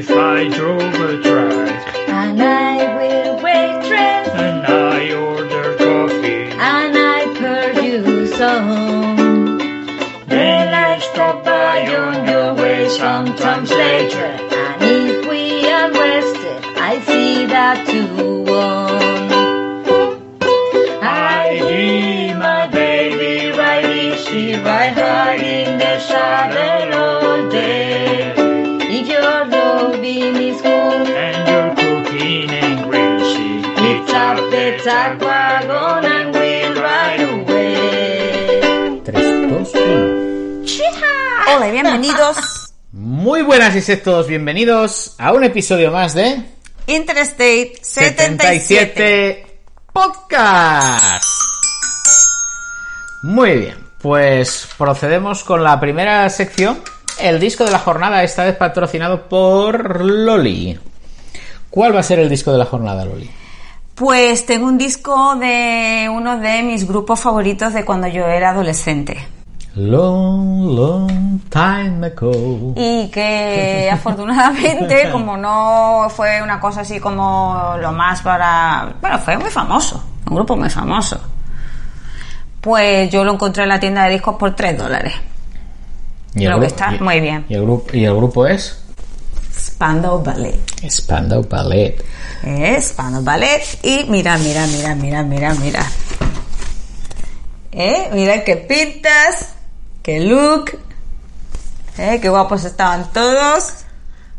if I drove a truck and I will waitress and I ordered coffee? and I you some. Then I stop by on your way sometimes later. And if we are rested, I see that you Hola y bienvenidos Muy buenas y todos bienvenidos a un episodio más de Interstate 77. 77 Podcast. Muy bien, pues procedemos con la primera sección. El disco de la jornada, esta vez patrocinado por Loli. ¿Cuál va a ser el disco de la jornada, Loli? Pues tengo un disco de uno de mis grupos favoritos de cuando yo era adolescente. Long, long time ago. Y que afortunadamente, como no fue una cosa así como lo más para... Bueno, fue muy famoso, un grupo muy famoso. Pues yo lo encontré en la tienda de discos por 3 dólares. Y Creo que está y- muy bien. ¿Y el, grupo, ¿Y el grupo es? Spandau Ballet. Spandau Ballet. Es Spandau Ballet. Y mira, mira, mira, mira, mira, mira. ¿Eh? Mira qué pintas, qué look. ¿Eh? Qué guapos estaban todos.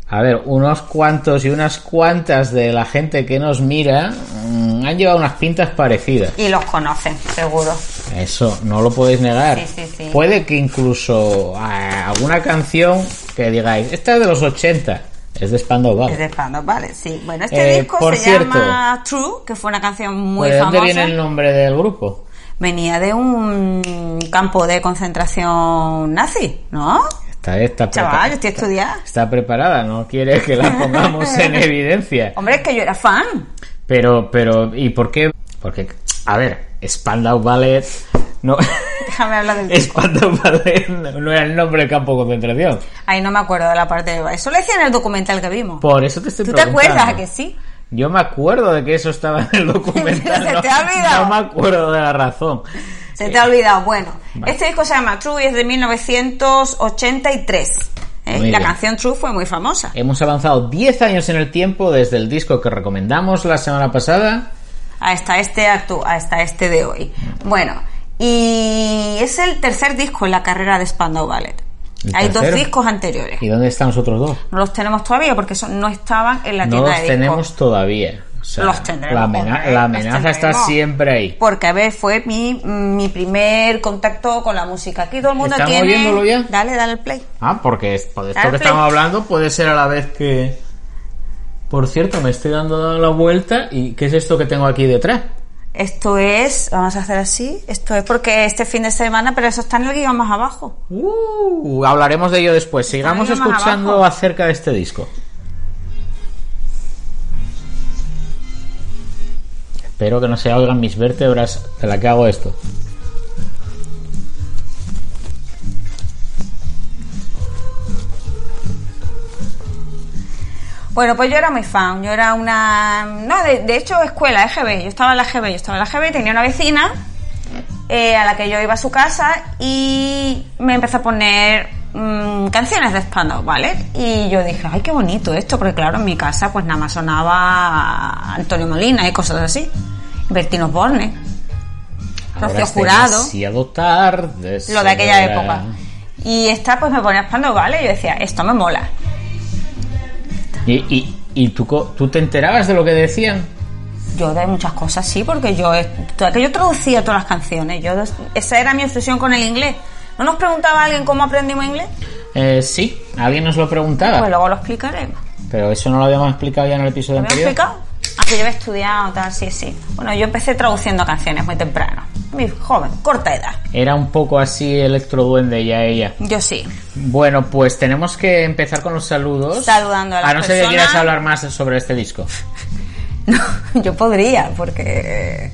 A ver, unos cuantos y unas cuantas de la gente que nos mira mm, han llevado unas pintas parecidas. Y los conocen, seguro. Eso no lo podéis negar. Sí, sí, sí. Puede que incluso ah, alguna canción que digáis, esta es de los 80, es de Spandau Es Ballet. de Spandau Ballet, sí. Bueno, este Eh, disco por se cierto. llama True, que fue una canción muy Pues, ¿De dónde famosa. viene el nombre del grupo? Venía de un campo de concentración nazi, ¿no? Está, está, Chaval, yo estoy estudiando. está preparada, no quiere que la pongamos en evidencia. Hombre, es que yo era fan. Pero, pero, ¿y por qué? Porque, a ver, Spandau Ballet no... Déjame hablar del. Spandau Ballet no era el nombre del campo de concentración. Ahí no me acuerdo de la parte de... Eso lo decía en el documental que vimos. Por eso te estoy ¿Tú te preguntando. acuerdas a que sí? Yo me acuerdo de que eso estaba en el documental. Se no- te ha olvidado. No me acuerdo de la razón. Se te ha olvidado. Bueno, Vale. este disco se llama True y es de 1983. ¿eh? La bien. canción True fue muy famosa. Hemos avanzado 10 años en el tiempo desde el disco que recomendamos la semana pasada. Hasta este actu hasta este de hoy. Bueno, y es el tercer disco en la carrera de Spandau Ballet. ¿El Hay dos discos anteriores. ¿Y dónde están los otros dos? No los tenemos todavía porque no estaban en la No tienda los de discos. tenemos todavía. O sea, Los tendremos, La, los amenaza está siempre ahí. Porque, a ver, fue mi, mi primer contacto con la música. Aquí todo el mundo ¿Estamos tiene... oyéndolo ya? Dale, dale el play. Ah, porque es- por esto Dale que estamos hablando puede ser a la vez que... Por cierto, me estoy dando la vuelta y ¿qué es esto que tengo aquí detrás? Esto es, vamos a hacer así, esto es porque este fin de semana, pero eso está en el guion más abajo. Uh, hablaremos de ello después. Sigamos escuchando acerca de este disco. Espero que no se oigan mis vértebras de la que hago esto. Bueno, pues yo era muy fan, yo era una... No, de, de hecho, escuela, EGB, yo estaba en la EGB, yo estaba en la EGB, tenía una vecina eh, a la que yo iba a su casa y me empezó a poner mm, canciones de Spandau, ¿vale? Y yo dije, ay, qué bonito esto, porque claro, en mi casa pues nada más sonaba Antonio Molina y cosas así. Bertino Borne, Rocío Jurado. tarde. lo de aquella época. Y esta pues me ponía Spandau, ¿vale? Y yo decía, esto me mola. ¿Y, y, y tú, co- tú te enterabas de lo que decían? Yo de muchas cosas sí, porque yo que yo traducía todas las canciones. Yo esa era mi obsesión con el inglés. ¿No nos preguntaba alguien cómo aprendimos inglés? Eh, sí, alguien nos lo preguntaba. Pues luego lo explicaremos. Pero eso no lo habíamos explicado ya en el episodio ¿Lo había anterior. explicado? Ah, que yo había estudiado, tal, sí, sí. Bueno, yo empecé traduciendo canciones muy temprano. Muy joven, corta edad. Era un poco así electroduende ya ella. Yo sí. Bueno, pues tenemos que empezar con los saludos. Saludando a las A no ser que personas. quieras hablar más sobre este disco. No, yo podría, porque...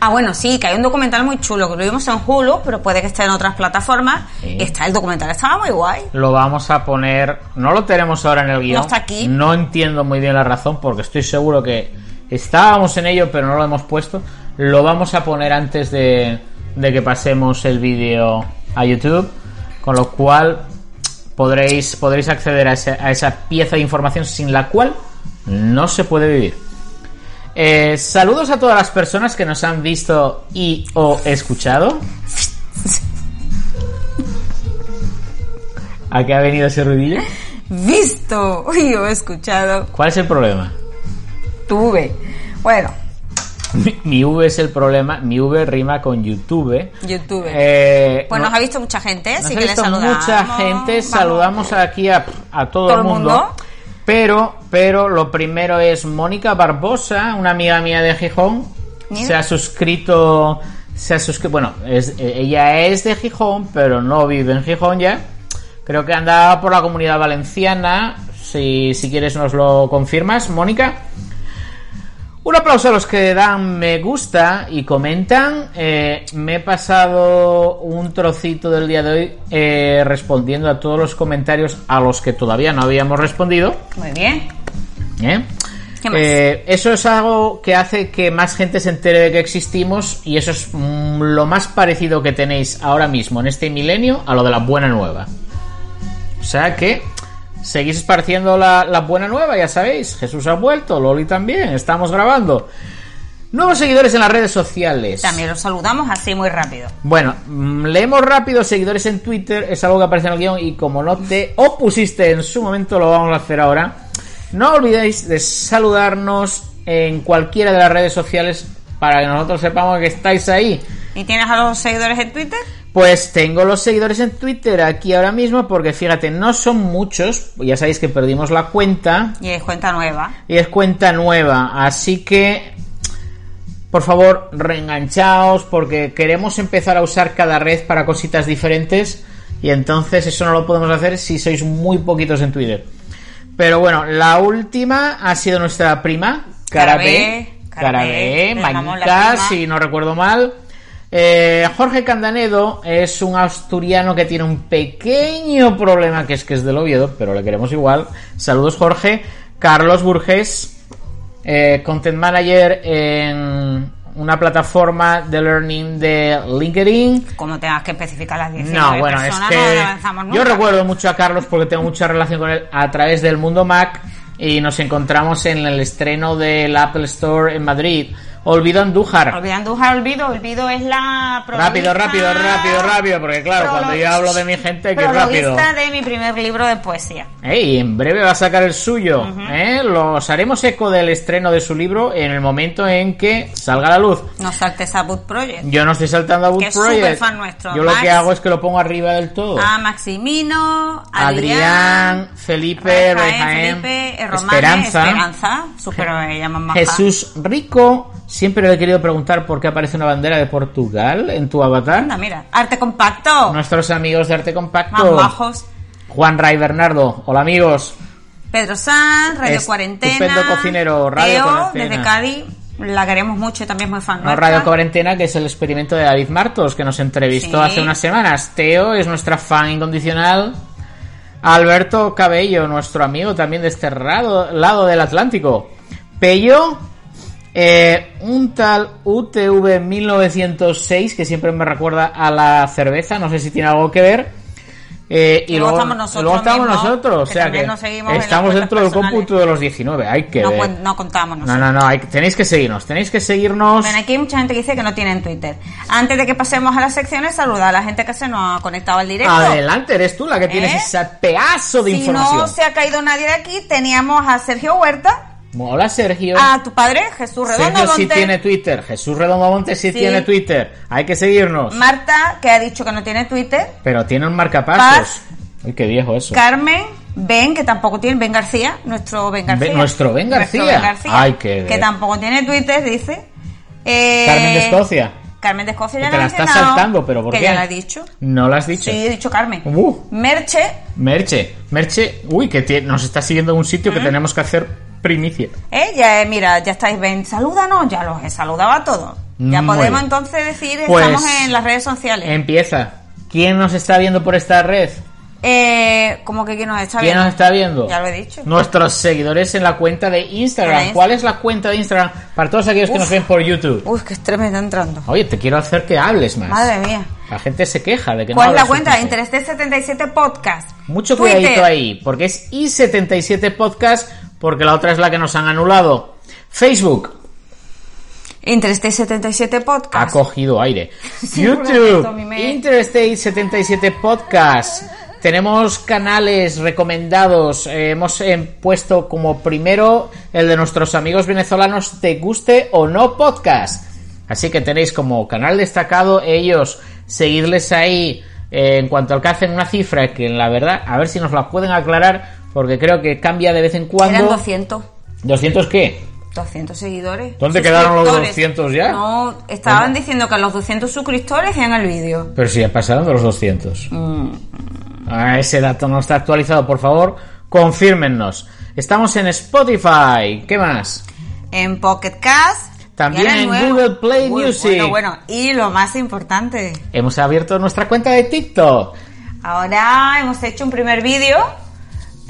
Ah, bueno, sí, que hay un documental muy chulo que lo vimos en Hulu, pero puede que esté en otras plataformas. Sí. Y está el documental, estaba muy guay. Lo vamos a poner. No lo tenemos ahora en el guion. No está aquí. No entiendo muy bien la razón porque estoy seguro que estábamos en ello, pero no lo hemos puesto. Lo vamos a poner antes de, de que pasemos el vídeo a YouTube. Con lo cual podréis, podréis acceder a, ese- a esa pieza de información sin la cual no se puede vivir. Eh, saludos a todas las personas que nos han visto y o escuchado. ¿A qué ha venido ese ruidillo? Visto, yo he escuchado. ¿Cuál es el problema? Tuve. Bueno, Mi, mi V es el problema. Mi V rima con YouTube. YouTube. Eh, pues no- nos ha visto mucha gente, nos sí ha que le visto saludamos. mucha gente. Vamos. Saludamos aquí a, a todo, ¿Todo el el mundo. mundo? Pero, pero lo primero es Mónica Barbosa, una amiga mía de Gijón. Se ha suscrito. Se ha suscrito. Bueno, es- eh, ella es de Gijón, pero no vive en Gijón ya. Creo que anda por la comunidad valenciana. Si, si quieres nos lo confirmas, Mónica. Un aplauso a los que dan me gusta y comentan. Eh, me he pasado un trocito del día de hoy eh, respondiendo a todos los comentarios a los que todavía no habíamos respondido. Muy bien. ¿eh? ¿Qué más? Eso es algo que hace que más gente se entere de que existimos y eso es mm, lo más parecido que tenéis ahora mismo en este milenio a lo de la buena nueva. O sea que seguís esparciendo la, la buena nueva, ya sabéis. Jesús ha vuelto, Loli también, estamos grabando. Nuevos seguidores en las redes sociales. También los saludamos así muy rápido. Bueno, mm, leemos rápido seguidores en Twitter, es algo que aparece en el guion y como no te opusiste en su momento, lo vamos a hacer ahora. No olvidéis de saludarnos en cualquiera de las redes sociales para que nosotros sepamos que estáis ahí. ¿Y tienes a los seguidores en Twitter? Pues tengo los seguidores en Twitter aquí ahora mismo porque fíjate, no son muchos, ya sabéis que perdimos la cuenta Y es cuenta nueva. y es cuenta nueva, así que por favor reenganchaos porque queremos empezar a usar cada red para cositas diferentes y entonces eso no lo podemos hacer si sois muy poquitos en Twitter. Pero bueno, la última ha sido nuestra prima, Cara B, Cara Cara B, B, le llamamos la Mañica, prima. si no recuerdo mal. Eh, Jorge Candanedo es un asturiano que tiene un pequeño problema que es que es del Oviedo, pero le queremos igual. Saludos Jorge. Carlos Burgés, eh, Content Manager en una plataforma de learning de LinkedIn. Como tengas que especificar las 19 No, bueno, es personas, que no avanzamos yo recuerdo mucho a Carlos porque tengo mucha relación con él a través del mundo Mac y nos encontramos en el estreno del Apple Store en Madrid. Olvido Andújar. Olvidando Andújar, olvido. Olvido es la Rápido, rápido, rápido, rápido, porque claro, cuando yo hablo de mi gente hay que rápido. prologuista de mi primer libro de poesía. Ey, en breve va a sacar el suyo. ¿eh? Los haremos eco del estreno de su libro en el momento en que salga a la luz. No saltes a Boot Project. Yo no estoy saltando a Boot Que es Project. superfan nuestro. Yo lo que hago es que lo pongo arriba del todo. A Maximino, Adrián, Felipe, Rafael, Rejaén, Felipe, eh, Romane, Esperanza, Esperanza, super llaman maja. Jesús Rico. Siempre le he querido preguntar por qué aparece una bandera de Portugal en tu avatar. Anda, mira, arte compacto. Nuestros amigos de Arte Más Compacto. bajos. Juan Ray Bernardo. Hola amigos. Pedro Sanz, Radio Estupendo Cuarentena. cocinero, Radio Teo, Cuarentena. desde Cádiz. La queremos mucho también es muy fan No. Radio Cuarentena, que es el experimento de David Martos, que nos entrevistó Sí. hace unas semanas. Teo es nuestra fan incondicional. Alberto Cabello, nuestro amigo también de este lado del Atlántico. Pello, eh, un tal UTV 1906, que siempre me recuerda a la cerveza, no sé si tiene algo que ver. Eh, y, Y luego estamos nosotros luego estamos mismos, nosotros, o sea que estamos dentro del cómputo de los 19, hay que No, ver. no contamos No, nosotros. no, no, hay- tenéis que seguirnos, tenéis que seguirnos. Bueno, aquí hay mucha gente que dice que no tienen Twitter. Antes de que pasemos a las secciones, saluda a la gente que se nos ha conectado al directo. Adelante, eres tú la que tienes ¿Eh? ese pedazo de si información. no se ha caído nadie de aquí, teníamos a Sergio Huerta, Hola, Sergio. a tu padre, Jesús Redondo Sergio sí tiene Twitter. Jesús Redondo Monte sí, Sí. tiene Twitter. Hay que seguirnos. Marta, que ha dicho que no tiene Twitter, Pero tiene un marcapasos. Uy, qué viejo eso. Carmen, Ben, que tampoco tiene, Ben García, nuestro Ben García. Ben- nuestro Ben García. Nuestro Ben García, Ay, qué- que tampoco tiene Twitter, dice. Eh, Carmen de Escocia. Carmen de Escocia ya Te la la estás saltando, pero ¿por que qué? ya la he dicho. No lo has dicho. Sí, he dicho Carmen. Uh. Merche, Merche. Merche. Uy, que nos está siguiendo en un sitio que tenemos que hacer primicia. eh, ya, eh, mira, ya estáis, ven, salúdanos, ya los he saludado a todos. Ya Muy podemos bien. entonces decir, Pues, estamos en las redes sociales. Empieza. ¿Quién nos está viendo por esta red? Eh, como que quién nos está ¿Quién viendo? nos está viendo? Ya lo he dicho. Nuestros seguidores en la cuenta de Instagram. ¿Cuál es la cuenta de Instagram para todos aquellos que Uf. nos ven por YouTube? Uy, que estrés me está entrando. Oye, te quiero hacer que hables más. Madre mía. La gente se queja de que ¿Cuál no es la cuenta? Interés 77 Podcast. Mucho Twitter. cuidadito ahí, porque es i77 Podcast, porque la otra es la que nos han anulado. Facebook Interstate 77 ha Podcast. cogido aire. Sí, YouTube, me- Interstate 77 Podcast. Tenemos canales recomendados. Eh, hemos eh, puesto como primero el de nuestros amigos venezolanos Te Guste o No Podcast. Así que tenéis como canal destacado ellos, seguirles ahí eh, en cuanto alcancen una cifra que la verdad, a ver si nos la pueden aclarar, porque creo que cambia de vez en cuando. Eran 200. ¿200 qué? 200 seguidores. ¿Dónde quedaron los Suscriptores. 200 ya? No, estaban diciendo que los 200 suscriptores hacían el vídeo. Pero si ya pasaron de los 200. Ah, ese dato no está actualizado, por favor, confírmennos. Estamos en Spotify. ¿Qué más? En Pocket Cast. También en nuevo. Google Play Uy, Music. Bueno, bueno, y lo más importante. Hemos abierto nuestra cuenta de TikTok. Ahora hemos hecho un primer vídeo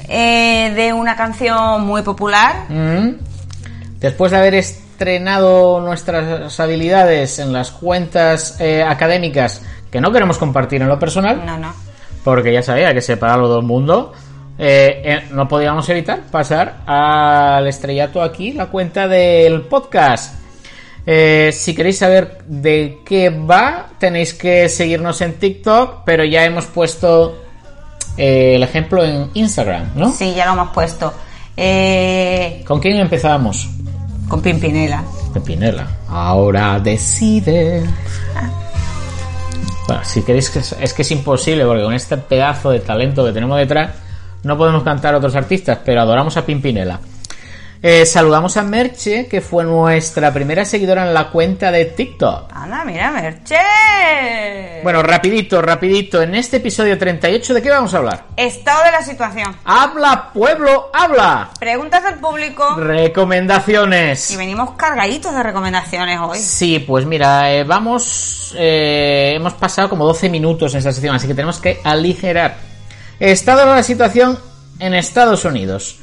eh, de una canción muy popular. Mm. Después de haber estrenado nuestras habilidades en las cuentas eh, académicas que no queremos compartir en lo personal, No, no. porque ya sabía que separarlo del mundo, eh, eh, no podíamos evitar pasar al estrellato aquí la cuenta del podcast. Eh, si queréis saber de qué va, tenéis que seguirnos en TikTok, pero ya hemos puesto eh, el ejemplo en Instagram, ¿no? Sí, ya lo hemos puesto. Eh, ¿Con quién empezábamos? con Pimpinela. Pepinela. Ahora decide. Bueno, si queréis que es que es imposible porque con este pedazo de talento que tenemos detrás no podemos cantar a otros artistas, pero adoramos a Pimpinela. Eh, saludamos a Merche, que fue nuestra primera seguidora en la cuenta de TikTok. Anda, mira, Merche. Bueno, rapidito, rapidito. En este episodio 38, ¿de qué vamos a hablar? Estado de la situación. ¡Habla, pueblo, habla! Preguntas del público. Recomendaciones. Y venimos cargaditos de recomendaciones hoy. Sí, pues mira, eh, vamos. eh, hemos pasado como 12 minutos en esta sección, así que tenemos que aligerar. Estado de la situación en Estados Unidos.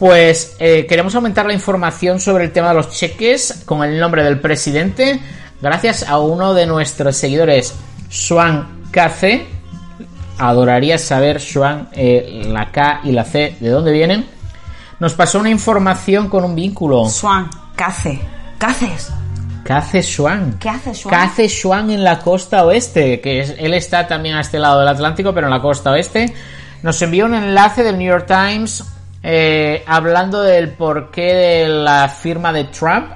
Pues eh, queremos aumentar la información sobre el tema de los cheques con el nombre del presidente, gracias a uno de nuestros seguidores, Swan KC. Adoraría saber, Swan, eh, la K y la C, de dónde vienen. Nos pasó una información con un vínculo. Swan, ¿qué hace? ¿Qué hace Swan? ¿Qué hace Swan? ¿Qué hace Swan en la costa oeste? Que es- él está también a este lado del Atlántico, pero en la costa oeste. Nos envió un enlace del New York Times eh, hablando del porqué de la firma de Trump.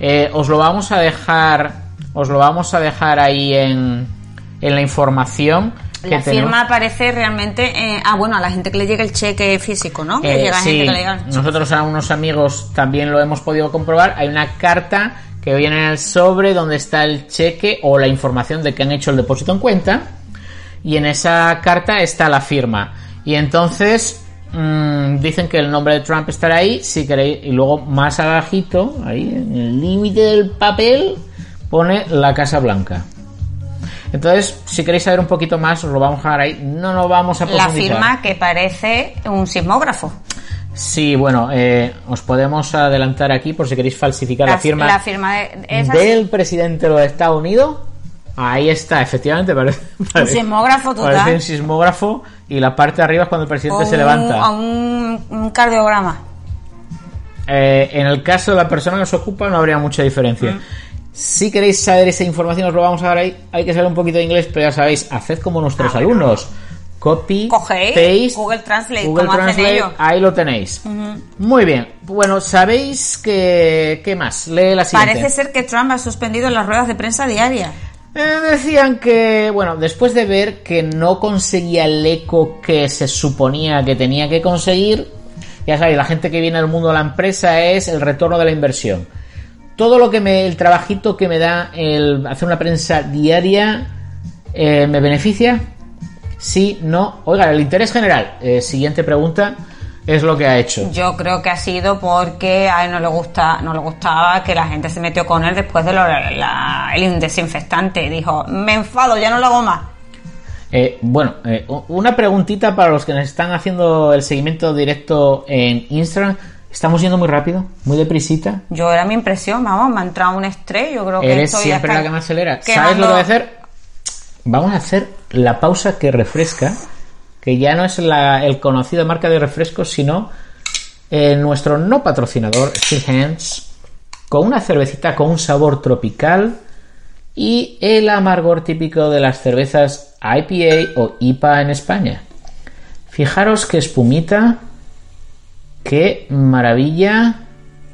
Eh, os lo vamos a dejar, os lo vamos a dejar ahí en, en la información. que La tenemos. firma aparece realmente. eh, ah, bueno, a la gente que le llega el cheque físico, ¿no? Que llega sí, gente que le llega nosotros a unos amigos también lo hemos podido comprobar. Hay una carta que viene en el sobre donde está el cheque o la información de que han hecho el depósito en cuenta. Y en esa carta está la firma. Y entonces mm, dicen que el nombre de Trump estará ahí. Si queréis, y luego más abajito, ahí en el límite del papel, pone la Casa Blanca. Entonces, si queréis saber un poquito más, os lo vamos a dejar ahí. No nos vamos a La profundizar. firma que parece un sismógrafo. Sí, bueno, eh, os podemos adelantar aquí por si queréis falsificar la, firma, la firma de, es así. del presidente de los Estados Unidos. Ahí está, efectivamente, parece, parece- sismógrafo total. Parece un sismógrafo y la parte de arriba es cuando el presidente O se un- levanta. a un, un cardiograma. Eh, en el caso de la persona que se ocupa no habría mucha diferencia. Mm. Si queréis saber esa información os lo vamos a dar ahí. Hay que saber un poquito de inglés, pero ya sabéis, haced como nuestros alumnos. Copy, Ah, Cogéis paste, Google Translate, Google Translate, ahí lo tenéis. Muy bien. Bueno, ¿sabéis que, qué más? Lee la siguiente. Parece ser que Trump ha suspendido las ruedas de prensa diarias. Eh, decían que, bueno, después de ver que no conseguía el eco que se suponía que tenía que conseguir, ya sabéis, la gente que viene al mundo de la empresa es el retorno de la inversión. Todo lo que me, el trabajito que me da el hacer una prensa diaria, eh, ¿me beneficia? Sí, no. Oiga, el interés general. Eh, siguiente pregunta. Es lo que ha hecho. Yo creo que ha sido porque a él no le gusta, no le gustaba que la gente se metió con él después de lo, la- el desinfectante. Dijo, me enfado, ya no lo hago más. Eh, bueno, eh, una preguntita para los que nos están haciendo el seguimiento directo en Instagram. Estamos yendo muy rápido, muy deprisita. Yo era mi impresión, vamos, me ha entrado un estrés. Yo creo que Eres estoy siempre la que me acelera. ¿Sabes lo que voy a hacer? Vamos a hacer la pausa que refresca, que ya no es la, el conocido marca de refrescos, sino eh, nuestro no patrocinador, Steel Hands, con una cervecita con un sabor tropical y el amargor típico de las cervezas IPA o IPA en España. Fijaros qué espumita, qué maravilla.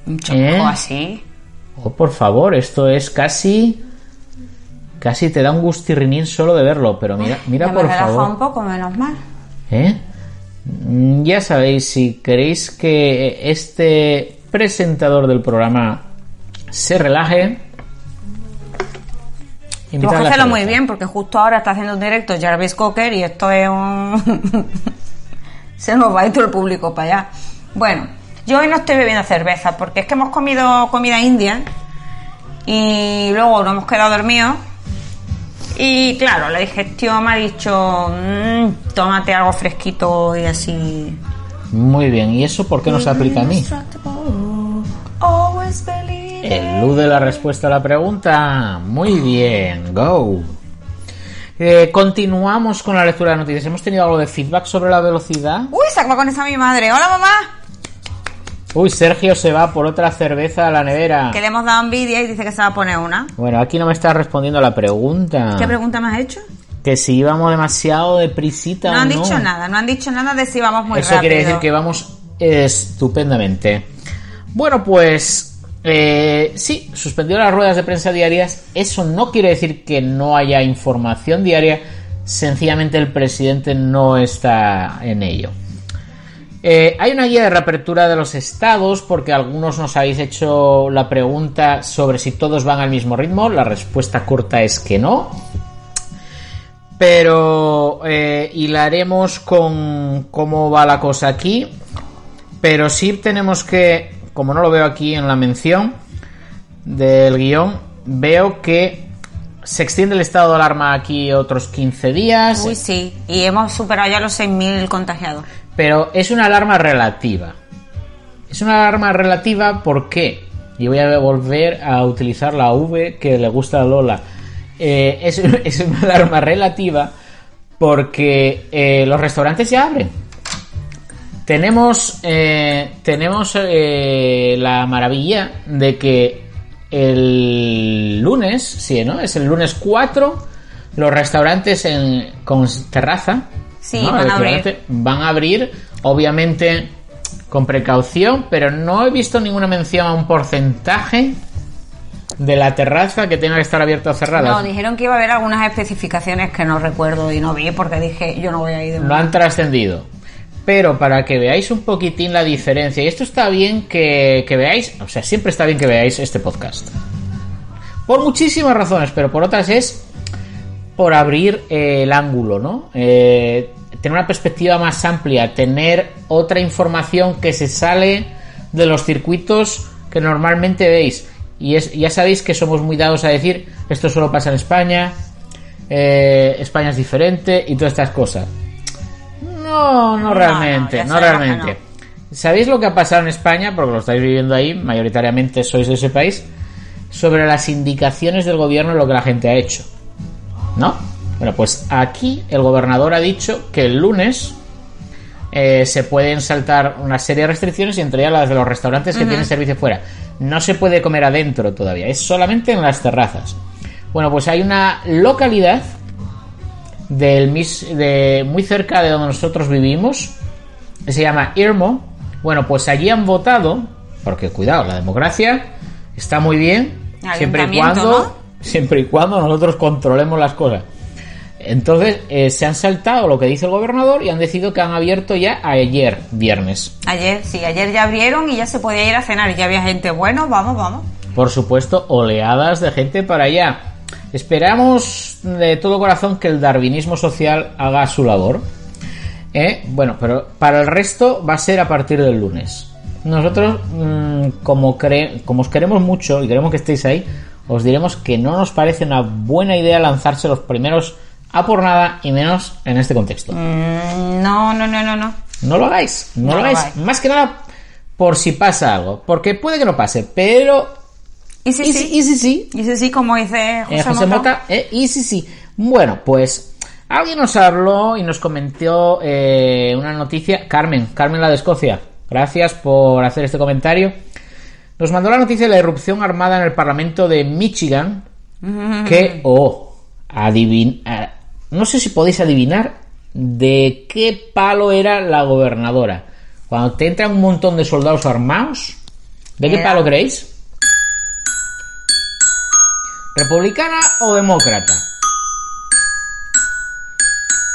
Un choco ¿Eh? así. Oh, por favor, esto es casi. Casi te da un gustirrinín solo de verlo, pero mira, mira ya por me favor. un poco, menos mal. ¿Eh? Mm, Ya sabéis, si queréis que este presentador del programa se relaje, Tú hacerlo muy cerveza. bien porque justo ahora está haciendo un directo Jarvis Cocker y esto es un... Se nos va a ir todo el público para allá. Bueno, yo hoy no estoy bebiendo cerveza porque es que hemos comido comida india y luego nos hemos quedado dormidos y claro, la digestión me ha dicho "Mm, tómate algo fresquito y así. Muy bien, ¿y eso por qué no se aplica a mí? Always believe Elude la respuesta a la pregunta. Muy bien, go. Eh, continuamos con la lectura de noticias. Hemos tenido algo de feedback sobre la velocidad. Uy, se con esa mi madre. Hola mamá. Uy, Sergio se va por otra cerveza a la nevera. Que le hemos dado envidia y dice que se va a poner una. Bueno, aquí no me está respondiendo la pregunta. ¿Qué pregunta me has hecho? Que si íbamos demasiado deprisita No o han no. dicho nada, no han dicho nada de si vamos muy Eso rápido. quiere decir que vamos estupendamente. Bueno, pues eh, sí, suspendió las ruedas de prensa diarias. Eso no quiere decir que no haya información diaria. Sencillamente el presidente no está en ello. Eh, hay una guía de reapertura de los estados porque algunos nos habéis hecho la pregunta sobre si todos van al mismo ritmo. La respuesta corta es que no. Pero eh, hilaremos con cómo va la cosa aquí. Pero sí tenemos que, como no lo veo aquí en la mención del guion, veo que se extiende el estado de alarma aquí otros 15 días. Uy, sí, y hemos superado ya los 6.000 contagiados. Pero es una alarma relativa. Es una alarma relativa ¿por qué? Y voy a volver a utilizar la V que le gusta a Lola. Eh, es, una alarma relativa porque eh, los restaurantes ya abren. Tenemos, eh, tenemos la maravilla de que el lunes, sí, ¿no? Es el lunes 4, los restaurantes con terraza Sí, ¿no? van a abrir. Van a abrir, obviamente con precaución, pero no he visto ninguna mención a un porcentaje de la terraza que tenga que estar abierta o cerrada. No, dijeron que iba a haber algunas especificaciones que no recuerdo y no vi porque dije, yo no voy a ir de no han trascendido. Pero para que veáis un poquitín la diferencia, y esto está bien que, que veáis, o sea, siempre está bien que veáis este podcast. Por muchísimas razones, pero por otras es por abrir eh, el ángulo, ¿no? Eh, tener una perspectiva más amplia, tener otra información que se sale de los circuitos que normalmente veis. Y es, ya sabéis que somos muy dados a decir, esto solo pasa en España, eh, España es diferente y todas estas cosas. No, no No, realmente, no, realmente. ¿Sabéis lo que ha pasado en España? Porque lo estáis viviendo ahí, mayoritariamente sois de ese país, sobre las indicaciones del gobierno y lo que la gente ha hecho. ¿No? Bueno, pues aquí el gobernador ha dicho que el lunes eh, se pueden saltar una serie de restricciones y entre ellas las de los restaurantes que tienen servicio fuera. No se puede comer adentro todavía, es solamente en las terrazas. Bueno, pues hay una localidad del mis- de muy cerca de donde nosotros vivimos, que se llama Irmo. Bueno, pues allí han votado, porque cuidado, la democracia está muy bien, siempre y cuando, ¿no? Siempre y cuando nosotros controlemos las cosas. Entonces eh, se han saltado lo que dice el gobernador y han decidido que han abierto ya ayer, viernes. Ayer, sí, ayer ya abrieron y ya se podía ir a cenar y ya había gente. Bueno, vamos, vamos. Por supuesto, oleadas de gente para allá. Esperamos de todo corazón que el darwinismo social haga su labor. ¿eh? Bueno, pero para el resto va a ser a partir del lunes. Nosotros, mm, como, cre- como os queremos mucho y queremos que estéis ahí, os diremos que no nos parece una buena idea lanzarse los primeros a por nada y menos en este contexto. Mm, no, no, no, no, no. No lo hagáis, no, No lo hagáis. Más que nada por si pasa algo. Porque puede que no pase, pero. Y y sí. sí, y sí, sí. Y sí, sí, como dice José, Eh, José Mota. Mota, eh, y sí, sí. Bueno, pues alguien nos habló y nos comentó eh, una noticia. Carmen, Carmen la de Escocia. Gracias por hacer este comentario. Nos mandó la noticia de la irrupción armada en el Parlamento de Michigan. Que, oh, adivin, no sé si podéis adivinar de qué palo era la gobernadora. Cuando te entran un montón de soldados armados, ¿de qué Era- palo creéis? ¿Republicana o demócrata?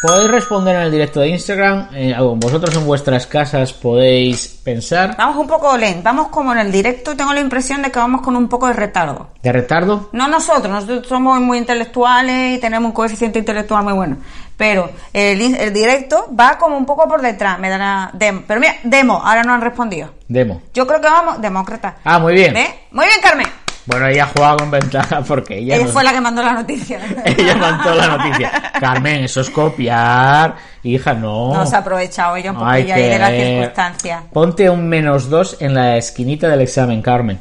Podéis responder en el directo de Instagram. eh, vosotros en vuestras casas podéis pensar. Vamos un poco lento, vamos como en el directo, tengo la impresión de que vamos con un poco de retardo. ¿De retardo? No nosotros, nosotros somos muy intelectuales y tenemos un coeficiente intelectual muy bueno. Pero el, directo va como un poco por detrás, me dará demo. Pero mira, demo, ahora no han respondido. Demo. Yo creo que vamos, demócrata. Ah, muy bien. Muy bien, Carmen. Bueno, ella jugaba con ventaja porque ella, Ella fue la que mandó la noticia. ella mandó la noticia. Carmen, eso es copiar. Hija, no. No se ha aprovechado ella un Hay poquillo ahí de la circunstancia. Ponte un menos dos en la esquinita del examen, Carmen.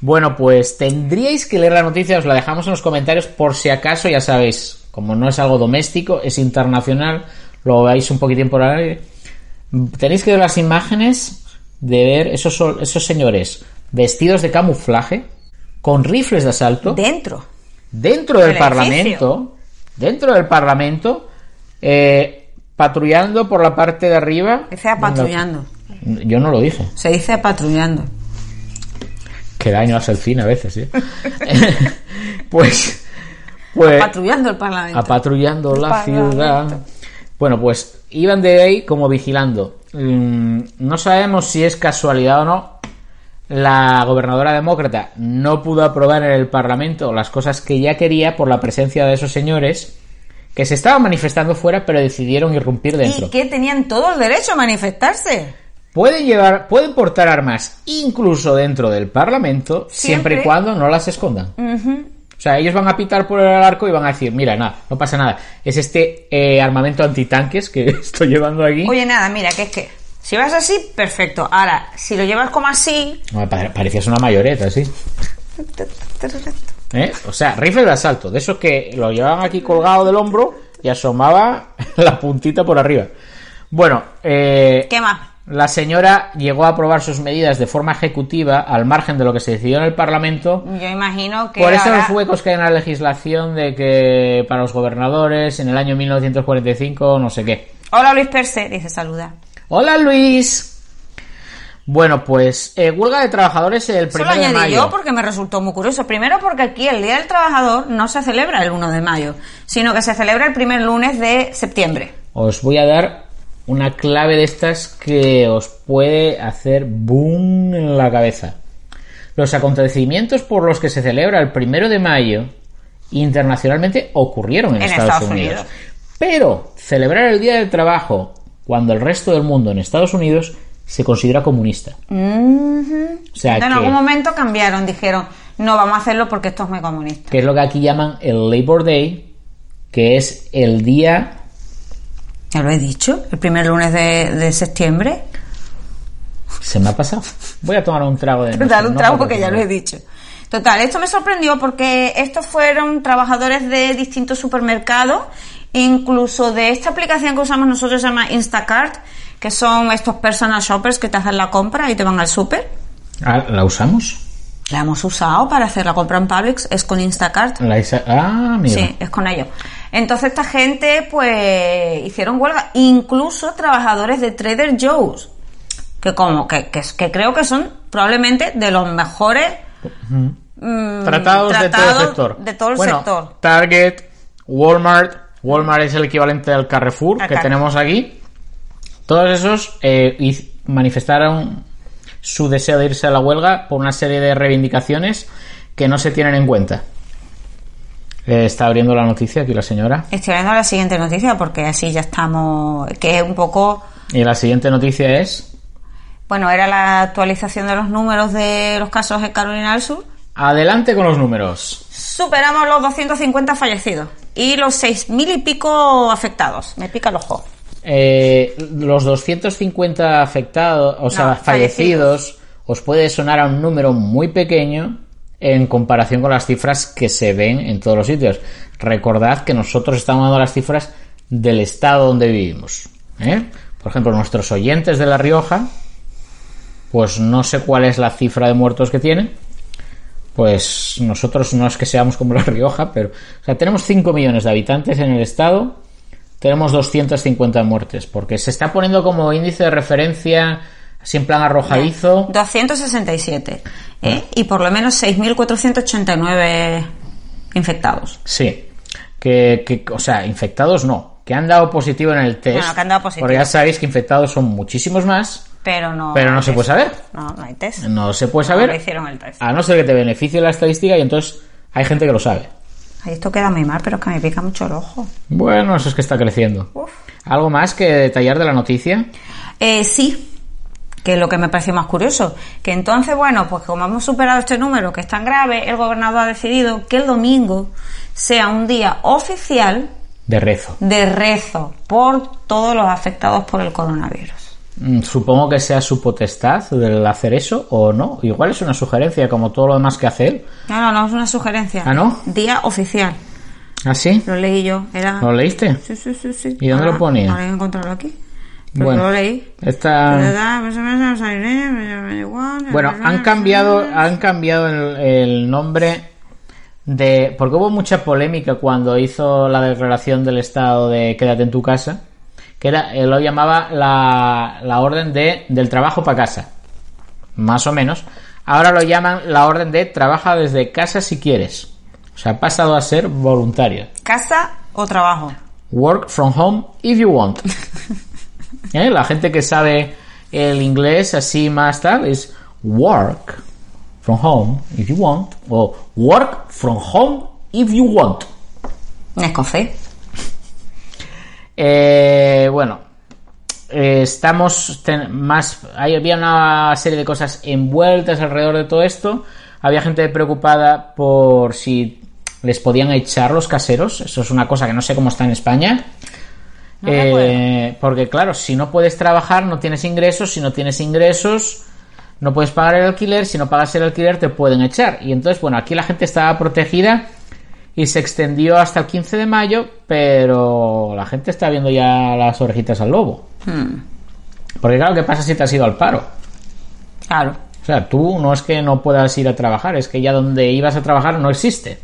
Bueno, pues tendríais que leer la noticia, os la dejamos en los comentarios por si acaso, ya sabéis, como no es algo doméstico, es internacional, lo veis un poquitín por ahí. Tenéis que ver las imágenes de ver esos, esos señores vestidos de camuflaje, con rifles de asalto Dentro. dentro del Parlamento, dentro del Parlamento, eh, patrullando por la parte de arriba. Dice patrullando. Yo no lo dije. Se dice patrullando. Qué daño hace el cine a veces, ¿sí? pues, pues Patrullando el Parlamento. apatrullando la Parlamento. ciudad. Bueno, pues iban de ahí como vigilando. Mm, No sabemos si es casualidad o no. La gobernadora demócrata no pudo aprobar en el Parlamento las cosas que ella quería por la presencia de esos señores que se estaban manifestando fuera, pero decidieron irrumpir dentro. Y que tenían todo el derecho a manifestarse. Pueden llevar, pueden portar armas incluso dentro del Parlamento, siempre, Siempre. y cuando no las escondan. O sea, ellos van a pitar por el arco y van a decir, mira, nada, no pasa nada. Es este eh, armamento antitanques que estoy llevando aquí. Oye, nada, mira, que es que si vas así, perfecto. Ahora, si lo llevas como así, No, pare- parecías una mayoreta, sí. ¿Eh? O sea, rifle de asalto, de esos que lo llevaban aquí colgado del hombro y asomaba la puntita por arriba. Bueno, eh, ¿qué más? la señora llegó a aprobar sus medidas de forma ejecutiva al margen de lo que se decidió en el Parlamento Yo imagino que Por ahora- esos huecos que hay en la legislación de que para los gobernadores en el año 1945 no sé qué. Hola Luis Perse, dice saluda. Hola Luis. Bueno, pues eh, huelga de trabajadores el primero de mayo. yo porque me resultó muy curioso. Primero porque aquí el Día del Trabajador no se celebra el 1 de mayo, sino que se celebra el primer lunes de septiembre. Os voy a dar una clave de estas que os puede hacer boom en la cabeza. Los acontecimientos por los que se celebra el primero de mayo internacionalmente ocurrieron en, En Estados, Estados Unidos. Unidos. Pero celebrar el Día del Trabajo cuando el resto del mundo en Estados Unidos se considera comunista. O sea en que, algún momento cambiaron, dijeron, no vamos a hacerlo porque esto es muy comunista. que es lo que aquí llaman el Labor Day, que es el día Ya lo he dicho, el primer lunes de, de septiembre. se me ha pasado. Voy a tomar un trago de Dar un no trago porque porque ya lo he dicho. Total, esto me sorprendió porque estos fueron trabajadores de distintos supermercados, incluso de esta aplicación que usamos nosotros se llama Instacart, que son estos personal shoppers que te hacen la compra y te van al super. Ah, ¿La usamos? La hemos usado para hacer la compra en Publix, es con Instacart. La isa- Ah, mira. Sí, es con ellos. Entonces esta gente pues hicieron huelga, incluso trabajadores de Trader Joe's, que como que, que, que creo que son probablemente de los mejores mm, Tratados, de todo el sector. de todo el Bueno, sector. Target, Walmart. Walmart es el equivalente al Carrefour que tenemos aquí. Todos esos eh, manifestaron su deseo de irse a la huelga por una serie de reivindicaciones que no se tienen en cuenta. Eh, está abriendo la noticia aquí la señora. Estoy viendo la siguiente noticia porque así ya estamos. que es un poco. Y la siguiente noticia es... Bueno, era la actualización de los números de los casos en Carolina del Sur. Adelante con los números. Superamos los 250 fallecidos y los 6.000 y pico afectados. Me pica el ojo. Eh, los 250 afectados, o sea, fallecidos, os puede sonar a un número muy pequeño en comparación con las cifras que se ven en todos los sitios. Recordad que nosotros estamos dando las cifras del estado donde vivimos. ¿eh? Por ejemplo, nuestros oyentes de La Rioja, pues no sé cuál es la cifra de muertos que tienen. Pues nosotros no es que seamos como La Rioja, pero o sea, tenemos 5 millones de habitantes en el estado, tenemos 250 muertes, porque se está poniendo como índice de referencia, así en plan arrojadizo. 267. ¿eh? Y por lo menos 6.489 infectados. Sí. Que, que, o sea, infectados no, que han dado positivo en el test. Bueno, que han dado positivo. Porque ya sabéis que infectados son muchísimos más, Pero no. pero no se test. puede saber. No, no hay test. No se puede saber. no hicieron el test. A no ser que te beneficie la estadística y entonces hay gente que lo sabe. Ay, esto queda muy mal, pero es que me pica mucho el ojo. Bueno, eso es que está creciendo. Uf. ¿Algo más que detallar de la noticia? Eh, sí, que es lo que me pareció más curioso. Que entonces, bueno, pues como hemos superado este número que es tan grave, el gobernador ha decidido que el domingo sea un día oficial De rezo. de rezo por todos los afectados por el coronavirus. Mm, Supongo que sea su potestad del hacer eso o no. Igual es una sugerencia como todo lo demás que hace él. No, no, no es una sugerencia. ¿Ah, no? Día oficial. ¿Así? Lo leí yo. Era... ¿Lo leíste? Sí, sí, sí, sí. ¿Y dónde lo ponía? Ahora voy a encontrarlo aquí. Pero Bueno, lo leí. Esta... Bueno, han cambiado, han cambiado el, el nombre de. Porque hubo mucha polémica cuando hizo la declaración del estado de quédate en tu casa. Que era, él lo llamaba la, la orden de del trabajo para casa. Más o menos. Ahora lo llaman la orden de trabaja desde casa si quieres. O sea, ha pasado a ser voluntario. ¿Casa o trabajo? Work from home if you want. ¿Eh? La gente que sabe el inglés así más tal es work from home if you want o work from home if you want. Nescafé. Eh, bueno, eh, estamos más. Ahí había una serie de cosas envueltas alrededor de todo esto. Había gente preocupada por si les podían echar los caseros. Eso es una cosa que no sé cómo está en España. No Eh, porque claro, si no puedes trabajar, no tienes ingresos. Si no tienes ingresos, no puedes pagar el alquiler. Si no pagas el alquiler, te pueden echar. Y entonces, bueno, aquí la gente estaba protegida y se extendió hasta el 15 de mayo, pero la gente está viendo ya las orejitas al lobo. Hmm, Porque claro, ¿qué pasa si te has ido al paro? claro. O sea, tú no es que no puedas ir a trabajar, es que ya donde ibas a trabajar no existe.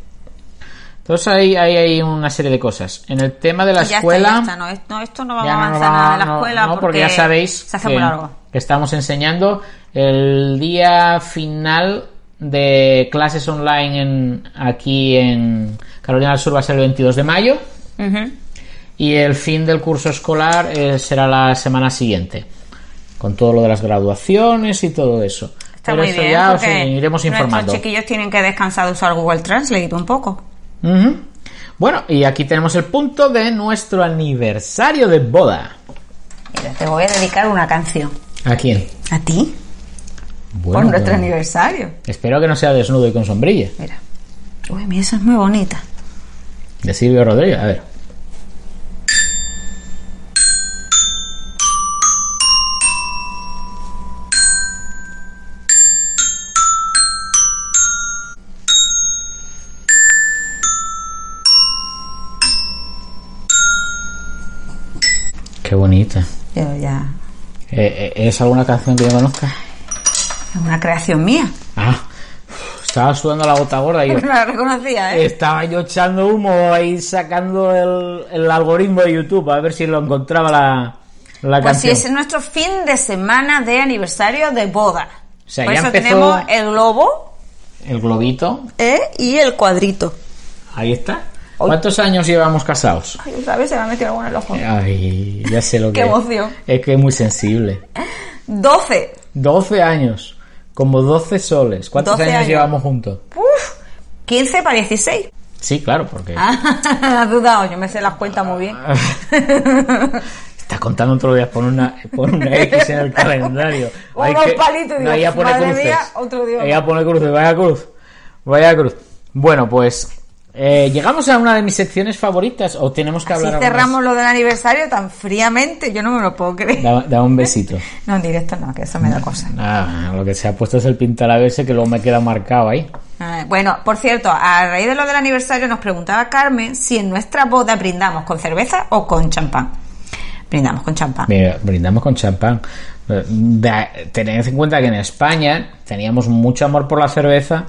Entonces ahí hay, hay una serie de cosas. En el tema de la Ya está, escuela... ya está. No, es- no, esto no va Ya a avanzar va- nada en la escuela no, porque, ya sabéis se hace que, muy largo. que estamos enseñando el día final de clases online en, aquí en Carolina del Sur va a ser el 22 de mayo y el fin del curso escolar eh, será la semana siguiente con todo lo de las graduaciones y todo eso. Está Pero muy eso bien. ya os iremos informando. Nuestros chiquillos tienen que descansar de usar Google Translate un poco. Bueno, y aquí tenemos el punto de nuestro aniversario de boda. Te voy a dedicar una canción. ¿A quién? ¿A ti? Bueno, por nuestro aniversario. Espero que no sea desnudo y con sombrilla. Mira. Uy, mira, esa es muy bonita. De Silvio Rodríguez, a ver. Qué bonita. Yo ya. Eh, eh, ¿Es alguna canción que yo conozca? Es una creación mía. Ah, estaba sudando la gota gorda y yo, No la reconocía, ¿eh? estaba yo echando humo ahí sacando el, el algoritmo de YouTube a ver si lo encontraba la, la Pues canción. ese es nuestro fin de semana de aniversario de boda. O sea, Por ya eso empezó- tenemos el globo El globito, ¿eh? y el cuadrito. ahí está. ¿Cuántos años llevamos casados? Ay, otra vez se me ha metido algo en el ojo. Ay, ya sé lo que Qué es. emoción. Es que es muy sensible. 12. 12 años, como 12 soles. ¿Cuántos 12 años, años. llevamos juntos? Uf, 15 para 16. Sí, claro, porque Has dudado, yo me sé las cuentas muy bien. está contando otro día pon una, pon una X en el calendario. Hay Unos que- palitos no, digo, ella pone madre cruces. mía, otro día Ella pone cruces, vaya cruz. Vaya cruz. Bueno, pues eh, llegamos a una de mis secciones favoritas o tenemos que hablar más? cerramos lo del aniversario tan fríamente, yo no me lo puedo creer. Da, da un besito. No, en directo no, que eso me da cosa. Ah, lo que se ha puesto es el pintalabese que luego me queda marcado ahí. Ah, Bueno, por cierto, a raíz de lo del aniversario nos preguntaba Carmen si en nuestra boda brindamos con cerveza o con champán. Brindamos con champán. Mira, brindamos con champán. Eh, Tened en cuenta que en España teníamos mucho amor por la cerveza,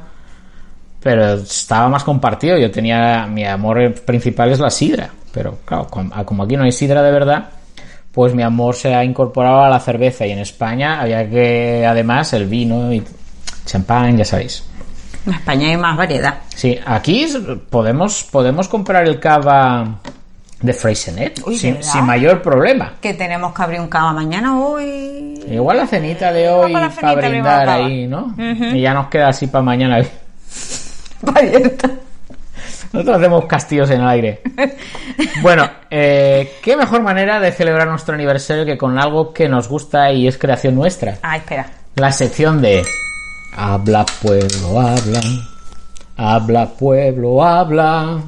pero estaba más compartido. Yo tenía mi amor principal es la sidra, pero claro, com- a- como aquí no hay sidra de verdad, pues mi amor se ha incorporado a la cerveza y en España había que además el vino y champán, ya sabéis. En España hay más variedad. Sí, aquí podemos podemos comprar el cava de Freysenet Uy, sin, mayor problema. Que tenemos que abrir un cava mañana hoy. Igual la cenita de hoy para brindar ahí, ¿no? Y ya nos queda así para mañana. Abierta. Nosotros hacemos castillos en el aire. Bueno, eh, qué mejor manera de celebrar nuestro aniversario que con algo que nos gusta y es creación nuestra. Ah, espera. La sección de Habla pueblo, habla. Habla pueblo, habla.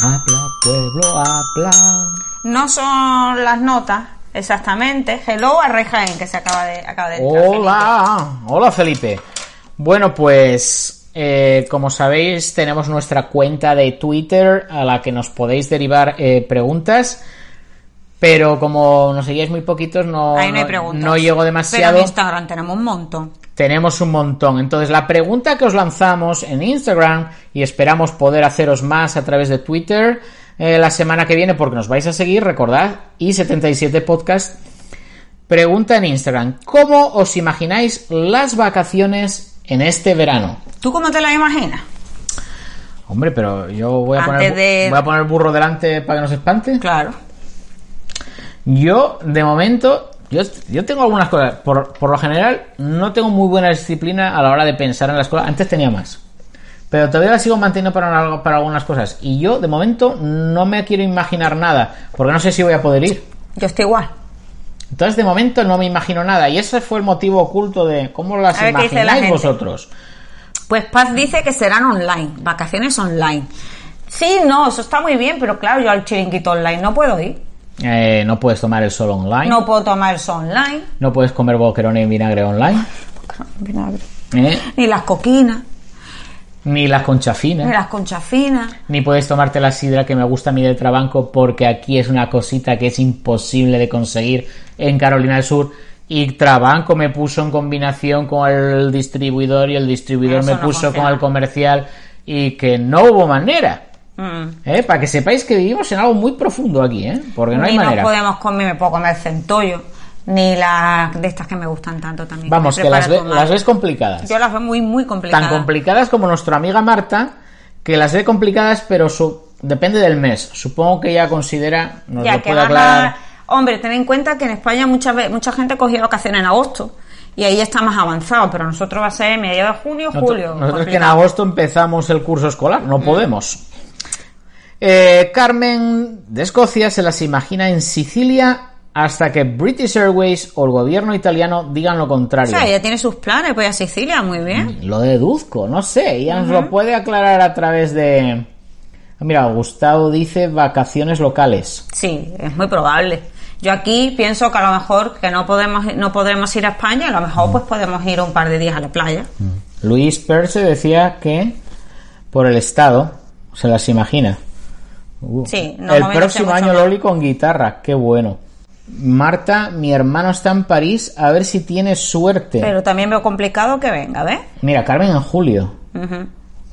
Habla pueblo, habla. No son las notas, exactamente. Hello a Rey Jaén, que se acaba de, acaba de entrar. Hola, hola Felipe. Bueno, pues eh, como sabéis tenemos nuestra cuenta de Twitter a la que nos podéis derivar eh, preguntas, pero como nos seguíais muy poquitos no, Ahí no hay no- preguntas. no llego Pero demasiado. en Instagram tenemos un montón. Tenemos un montón. Entonces, la pregunta que os lanzamos en Instagram y esperamos poder haceros más a través de Twitter eh, la semana que viene, porque nos vais a seguir, recordad, y 77 Podcast. Pregunta en Instagram: ¿Cómo os imagináis las vacaciones en este verano? ¿Tú cómo te la imaginas? Hombre, pero yo voy a, Antes poner, de- voy a poner el burro delante para que nos espante. Claro. Yo, de momento, yo, yo tengo algunas cosas. Por, por lo general, no tengo muy buena disciplina a la hora de pensar en las cosas. Antes tenía más. Pero todavía la sigo manteniendo para, para algunas cosas. Y yo, de momento, no me quiero imaginar nada. Porque no sé si voy a poder ir. Yo estoy igual. Entonces, de momento, no me imagino nada. Y ese fue el motivo oculto de cómo las A la imagináis vosotros. Pues Paz dice que serán online, vacaciones online. Sí, no, eso está muy bien, pero claro, yo al chiringuito online no puedo ir. Eh, no puedes tomar el sol online. No puedo tomar eso online. No puedes comer boquerón y vinagre online. Vinagre. ¿eh? Ni las coquinas, Ni las conchafinas. ni las conchas finas. Ni puedes tomarte la sidra que me gusta a mí de Trabanco porque aquí es una cosita que es imposible de conseguir en Carolina del Sur. Y Trabanco me puso en combinación con el distribuidor y el distribuidor Eso me no puso funciona. con el comercial y que no hubo manera. Mm. ¿eh? Para que sepáis que vivimos en algo muy profundo aquí, ¿eh? porque no hay manera. nos podemos comer, me puedo comer centollo, ni las de estas que me gustan tanto también. Vamos, que las, ve- las ves complicadas. Yo las veo muy, muy complicadas. Tan complicadas como nuestra amiga Marta, que las ve complicadas, pero su- depende del mes. Supongo que ella considera, nos Ya lo puede aclarar. Hombre, ten en cuenta que en España mucha, mucha gente cogió vacaciones en agosto y ahí está más avanzado, pero nosotros va a ser mediados de junio, Nosotros- julio. Nosotros que en agosto empezamos el curso escolar, Mm. no podemos. Eh, Carmen de Escocia se las imagina en Sicilia hasta que British Airways o el gobierno italiano digan lo O contrario. sea, ella tiene sus planes, pues a Sicilia, muy bien. Lo deduzco, no sé, ella nos lo puede aclarar a través de... Ah, Mira, Gustavo dice vacaciones locales. Sí, es muy probable. Yo aquí pienso que a lo mejor que no podemos no podremos ir a España, a lo mejor pues podemos ir un par de días a la playa. Luis Perse decía que por el estado se las imagina. Uh. Sí, no el próximo año. Loli con guitarra, qué bueno. Marta, mi hermano está en París, a ver si tiene suerte. Pero también veo complicado que venga, ¿ves? Mira, Carmen en julio.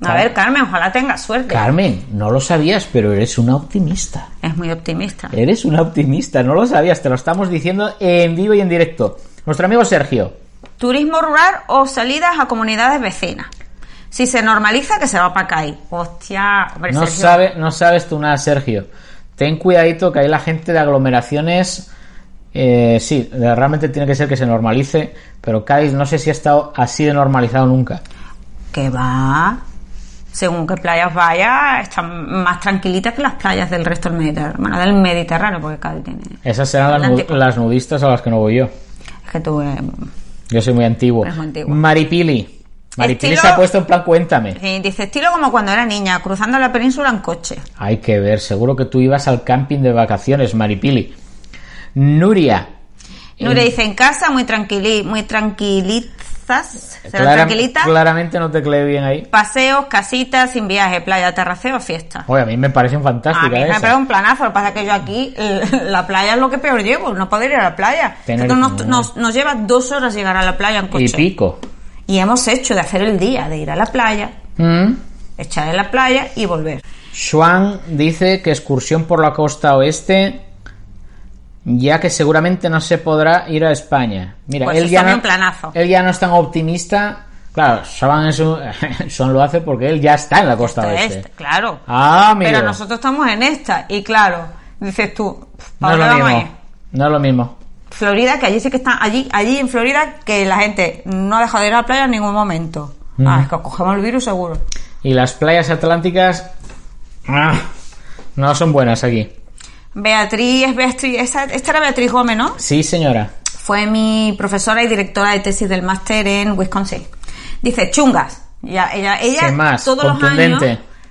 A ver, Carmen, ojalá tenga suerte. Carmen, no lo sabías, pero eres una optimista. Es muy optimista. Eres una optimista, no lo sabías, te lo estamos diciendo en vivo y en directo. Nuestro amigo Sergio. Turismo rural o salidas a comunidades vecinas. Si se normaliza, que se va para acá. ahí. Hostia, hombre, No, Sergio. sabe, no sabes tú nada, Sergio. Ten cuidadito que hay la gente de aglomeraciones. Eh, sí, realmente tiene que ser que se normalice, pero Cádiz no sé si ha estado así de normalizado nunca. Que va. Según qué playas vaya, están más tranquilitas que las playas del resto del Mediterráneo. Bueno, del Mediterráneo, porque Cádiz tiene. Esas serán las, nudistas a las que no voy yo. Es que tú. eh, Yo soy muy antiguo. Muy antiguo. Maripili. Maripili Estilo- se ha puesto en plan cuéntame. eh, dice estilo como cuando era niña, cruzando la península en coche. Hay que ver, seguro que tú ibas al camping de vacaciones, Maripili. Nuria. Nuria dice en casa, muy tranquili, muy tranquilizas. ¿Será Clara- tranquilita? Claramente no te cleé bien ahí. Paseos, casitas, sin viaje, playa, terraceo, fiesta. Oye, a mí me parecen A fantásticas mí me pega un planazo, lo que pasa es que yo aquí, la playa es lo que peor llevo, no poder ir a la playa. Tener- nos, nos- nos lleva dos horas llegar a la playa en coche. Y pico. Y hemos hecho de hacer el día, de ir a la playa, Mm. echar en la playa y volver. Schwan dice que excursión por la costa oeste, ya que seguramente no se podrá ir a España. Mira, Pues él, ya no, planazo. él ya no es tan optimista. Claro, es un- Schwan lo hace porque él ya está en la costa Esta oeste. es, claro. Ah, amigo. Pero nosotros estamos en esta, y claro, dices tú, no ¿para es lo dónde vamos a ir? mismo. No es lo mismo. Florida, que allí sí que está, allí, allí en Florida, que la gente no ha dejado de ir a la playa en ningún momento. Mm. Ah, es que cogemos el virus seguro. Y las playas atlánticas ah, no son buenas aquí. Beatriz, Beatriz, esa- esta era Beatriz Gómez, ¿no? Sí, señora. Fue mi profesora y directora de tesis del máster en Wisconsin. Dice, chungas. Ya, ella, ella más, todos los años,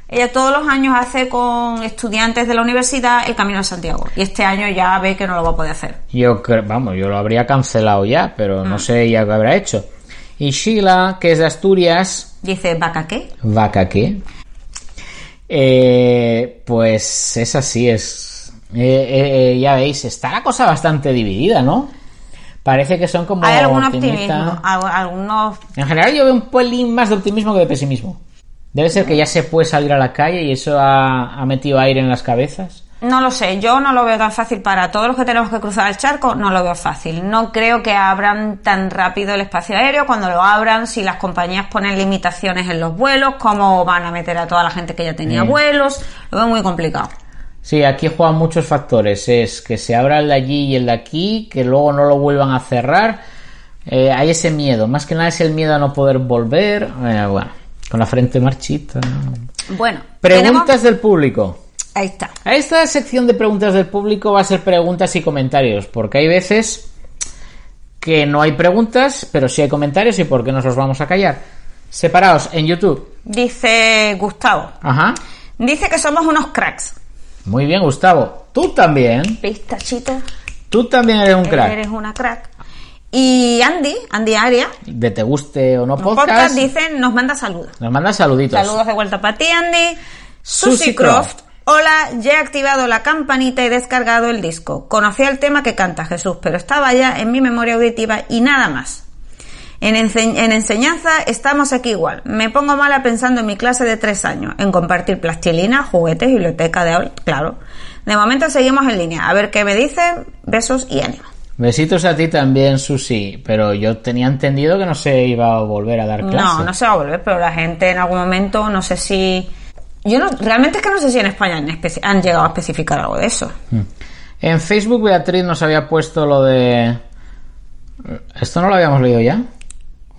ella todos los años hace con estudiantes de la universidad el Camino de Santiago. Y este año ya ve que no lo va a poder hacer. Yo creo, vamos, yo lo habría cancelado ya, pero Ah. no sé ya qué habrá hecho. Y Sheila, que es de Asturias, Dice, ¿vaca qué? vaca qué, eh, pues es así, es, eh, eh, eh, ya veis, está la cosa bastante dividida, ¿no? Parece que son como Hay algún optimismo, al- algunos En general yo veo un pelín más de optimismo que de pesimismo. Debe ser que ya se puede salir a la calle y eso ha, ha metido aire en las cabezas. No lo sé, yo no lo veo tan fácil para todos los que tenemos que cruzar el charco, no lo veo fácil. No creo que abran tan rápido el espacio aéreo. Cuando lo abran, si las compañías ponen limitaciones en los vuelos, cómo van a meter a toda la gente que ya tenía vuelos, lo veo muy complicado. Sí, aquí juegan muchos factores. Es que se abra el de allí y el de aquí, que luego no lo vuelvan a cerrar. Eh, hay ese miedo. Más que nada es el miedo a no poder volver. Eh, bueno, con la frente marchita. Bueno, Preguntas tenemos- del público. Ahí está. Esta sección de preguntas del público va a ser preguntas y comentarios, porque hay veces que no hay preguntas, pero sí hay comentarios y por qué nos los vamos a callar. Separados en YouTube. Dice Gustavo. Ajá. Dice que somos unos cracks. Muy bien, Gustavo. Tú también. Pistachito, Tú también eres un crack. eres una crack. Y Andy, Andy Aria, De te guste o no podcast, podcast, dice, nos manda saludos. nos manda saluditos. Saludos de vuelta para ti, Andy. Susie Susie Croft. Hola, ya he activado la campanita y descargado el disco. Conocía el tema que canta Jesús, pero estaba ya en mi memoria auditiva y nada más. En, ense- en enseñanza estamos aquí igual. Me pongo mala pensando en mi clase de tres años, en compartir plastilina, juguetes, biblioteca de aula, claro. De momento seguimos en línea. A ver qué me dicen. Besos y ánimo. Besitos a ti también, Susi. Pero yo tenía entendido que no se iba a volver a dar clase. No, no se va a volver, pero la gente en algún momento, no sé si... Yo no, realmente es que no sé si en España han, llegado a especificar algo de eso. Mm. En Facebook Beatriz nos había puesto lo de... ¿Esto no lo habíamos leído ya?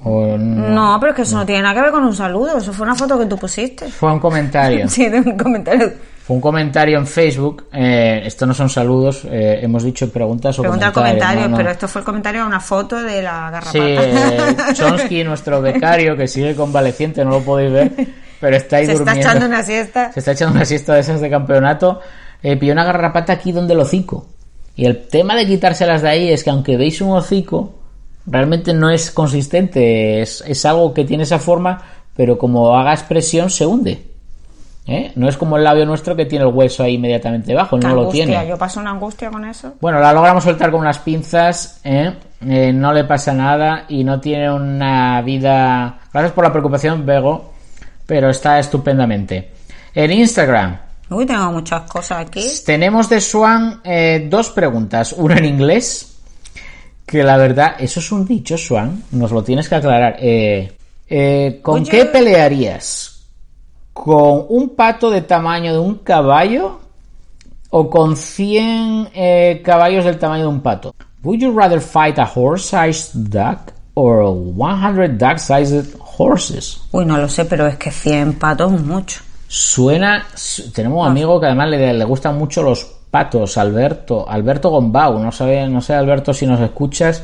¿O no? No, pero es que eso no tiene nada que ver con un saludo. Eso fue una foto que tú pusiste. Fue un comentario. Sí, de un comentario. Fue un comentario en Facebook. Eh, esto no son saludos. eh, hemos dicho preguntas o Pregunta comentarios. comentario, no, pero esto fue el comentario de una foto de la garrapata. Sí, eh, Chonsky, nuestro becario, que sigue convaleciente, no lo podéis ver, pero está ahí Se está durmiendo. echando una siesta. Se está echando una siesta de esas de campeonato. Eh, pilló una garrapata aquí donde el hocico. Y el tema de quitárselas de ahí es que aunque veis un hocico, realmente no es consistente. Es, es algo que tiene esa forma, pero como hagas presión se hunde. ¿Eh? No es como el labio nuestro que tiene el hueso ahí inmediatamente debajo, no lo tiene. Yo paso una angustia con eso. Bueno, la logramos soltar con unas pinzas, ¿eh? Eh, no le pasa nada y no tiene una vida... Gracias por la preocupación, Bego, pero está estupendamente. En Instagram Uy, tengo muchas cosas aquí. tenemos de Swan eh, dos preguntas, una en inglés, que la verdad, eso es un dicho, Swan, nos lo tienes que aclarar. Eh, eh, ¿Con Oye. qué pelearías? ¿Con un pato de tamaño de un caballo o con 100 eh, caballos del tamaño de un pato? Would you rather fight a horse-sized duck or 100 dog-sized horses? Uy, no lo sé, pero es que 100 patos es mucho. Suena. su- Tenemos un amigo que además le, le gustan mucho los patos, Alberto. Alberto Gombau. No, sabe, no sé, Alberto, si nos escuchas.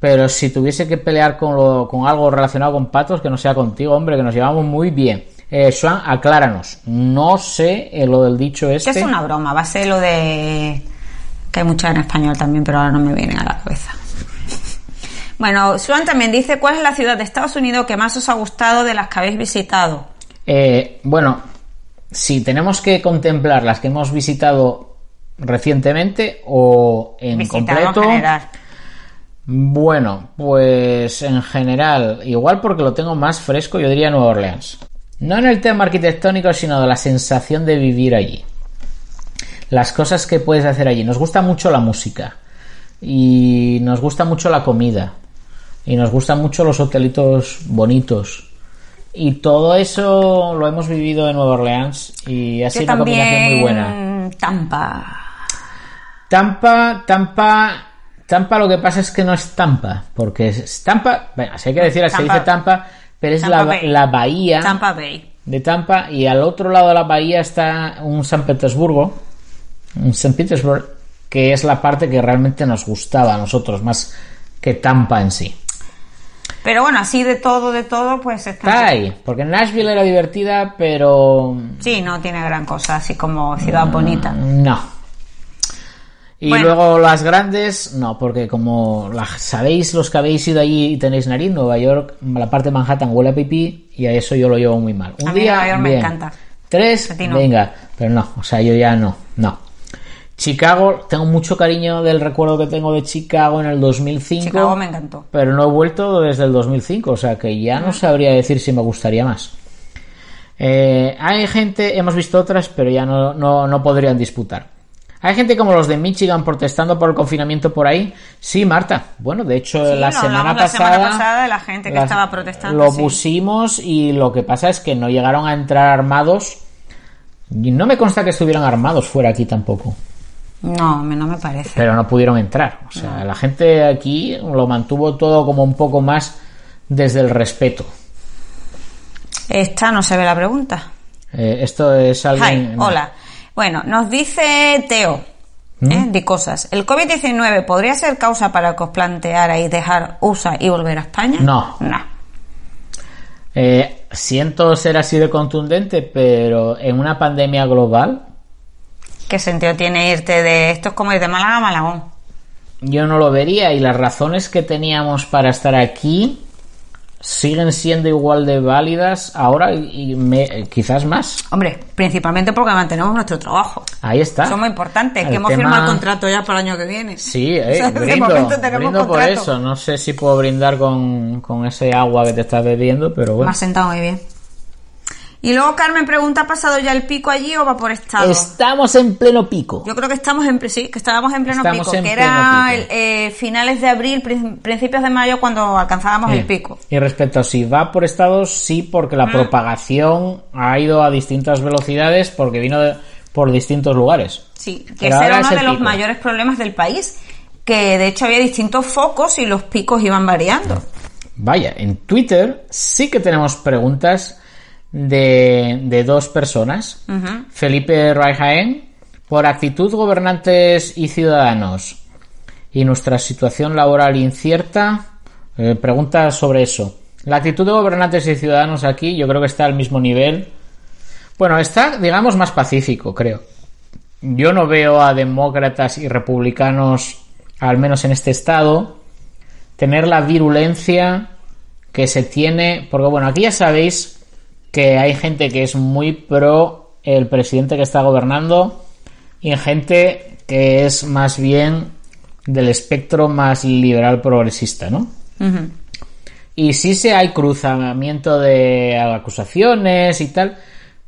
Pero si tuviese que pelear con, lo- con algo relacionado con patos, que no sea contigo, hombre, que nos llevamos muy bien. Eh, Swan, acláranos. No sé eh, lo del dicho Que este. es una broma, va a ser lo de. que hay muchas en español también, pero ahora no me viene a la cabeza. Bueno, Swan también dice: ¿Cuál es la ciudad de Estados Unidos que más os ha gustado de las que habéis visitado? Eh, bueno, si tenemos que contemplar las que hemos visitado recientemente o en Visitado completo. en general. Bueno, pues en general, igual porque lo tengo más fresco, yo diría Nueva Orleans. No en el tema arquitectónico, sino de la sensación de vivir allí. Las cosas que puedes hacer allí. Nos gusta mucho la música. Y nos gusta mucho la comida. Y nos gustan mucho los hotelitos bonitos. Y todo eso lo hemos vivido en Nueva Orleans y ha Yo sido una combinación muy buena. Tampa. Tampa, Tampa, Tampa lo que pasa es que no es Tampa, porque es Tampa, bueno, si hay que decir, se dice Tampa, pero es Tampa la, Bay. la bahía Tampa Bay. de Tampa y al otro lado de la bahía está un San Petersburgo, un San Petersburg, que es la parte que realmente nos gustaba a nosotros, más que Tampa en sí. Pero bueno, así de todo, de todo, pues está. Está ahí, porque Nashville era divertida, pero Sí, no tiene gran cosa, así como ciudad bonita. No. Y Bueno. luego las grandes, no, porque como la- sabéis los que habéis ido allí y tenéis nariz, Nueva York, la parte de Manhattan huele a pipí y a eso yo lo llevo muy mal. Un A mí día, Nueva York me encanta. Tres, no. venga, pero no, o sea, yo ya no, no. Chicago, tengo mucho cariño del recuerdo que tengo de Chicago en el 2005. Chicago me encantó. Pero no he vuelto desde el 2005, o sea que ya no sabría decir si me gustaría más. Eh, hay gente, hemos visto otras, pero ya no, no, no podrían disputar. Hay gente como los de Michigan protestando por el confinamiento por ahí. Sí, Marta. Bueno, de hecho, Sí, la, semana la pasada, semana pasada la gente que estaba protestando, Lo sí. pusimos y lo que pasa es que no llegaron a entrar armados. Y no me consta que estuvieran armados fuera aquí tampoco. No, no me parece. Pero no pudieron entrar. O sea, la gente aquí lo mantuvo todo como un poco más desde el respeto. Esta no se ve la pregunta. Eh, esto es alguien. Hi, hola. Bueno, nos dice Teo, ¿Mm? ¿eh? de cosas. ¿El COVID-19 podría ser causa para que os plantearais dejar USA y volver a España? No. No. Eh, siento ser así de contundente, pero en una pandemia global, ¿Qué sentido tiene irte de... Esto es como ir de Málaga a Malagón. yo no lo vería. Y las razones que teníamos para estar aquí siguen siendo igual de válidas ahora y, me- quizás más. Hombre, principalmente porque mantenemos nuestro trabajo. Ahí está. Eso es muy importante, El que hemos tema- firmado el contrato ya para el año que viene. Sí, O eh, sea, de brindo, tenemos brindo por eso. No sé si puedo brindar con, con ese agua que te estás bebiendo, pero Me bueno. has sentado muy bien. Y luego Carmen pregunta, ¿ha pasado ya el pico allí o va por estado? Estamos en pleno pico. Yo creo que estamos en, sí, que estábamos en pleno Estamos pico, en que pleno era pico. el, eh, finales de abril, prin- principios de mayo cuando alcanzábamos Eh, el pico. Y respecto a si va por estados, sí, porque Mm. la propagación ha ido a distintas velocidades porque vino de- por distintos lugares. Sí, que Pero ese era uno de los mayores problemas del país, que de hecho había distintos focos y los picos iban variando. Vaya, en Twitter sí que tenemos preguntas de, de dos personas. Felipe Raijaén, por actitud gobernantes y ciudadanos y nuestra situación laboral incierta, eh, pregunta sobre eso. La actitud de gobernantes y ciudadanos aquí yo creo que está al mismo nivel. Bueno, está, digamos, más pacífico, creo. Yo no veo a demócratas y republicanos, al menos en este estado, tener la virulencia que se tiene, porque bueno, aquí ya sabéis que hay gente que es muy pro el presidente que está gobernando y gente que es más bien del espectro más liberal progresista, ¿no? Y sí se hay cruzamiento de acusaciones y tal,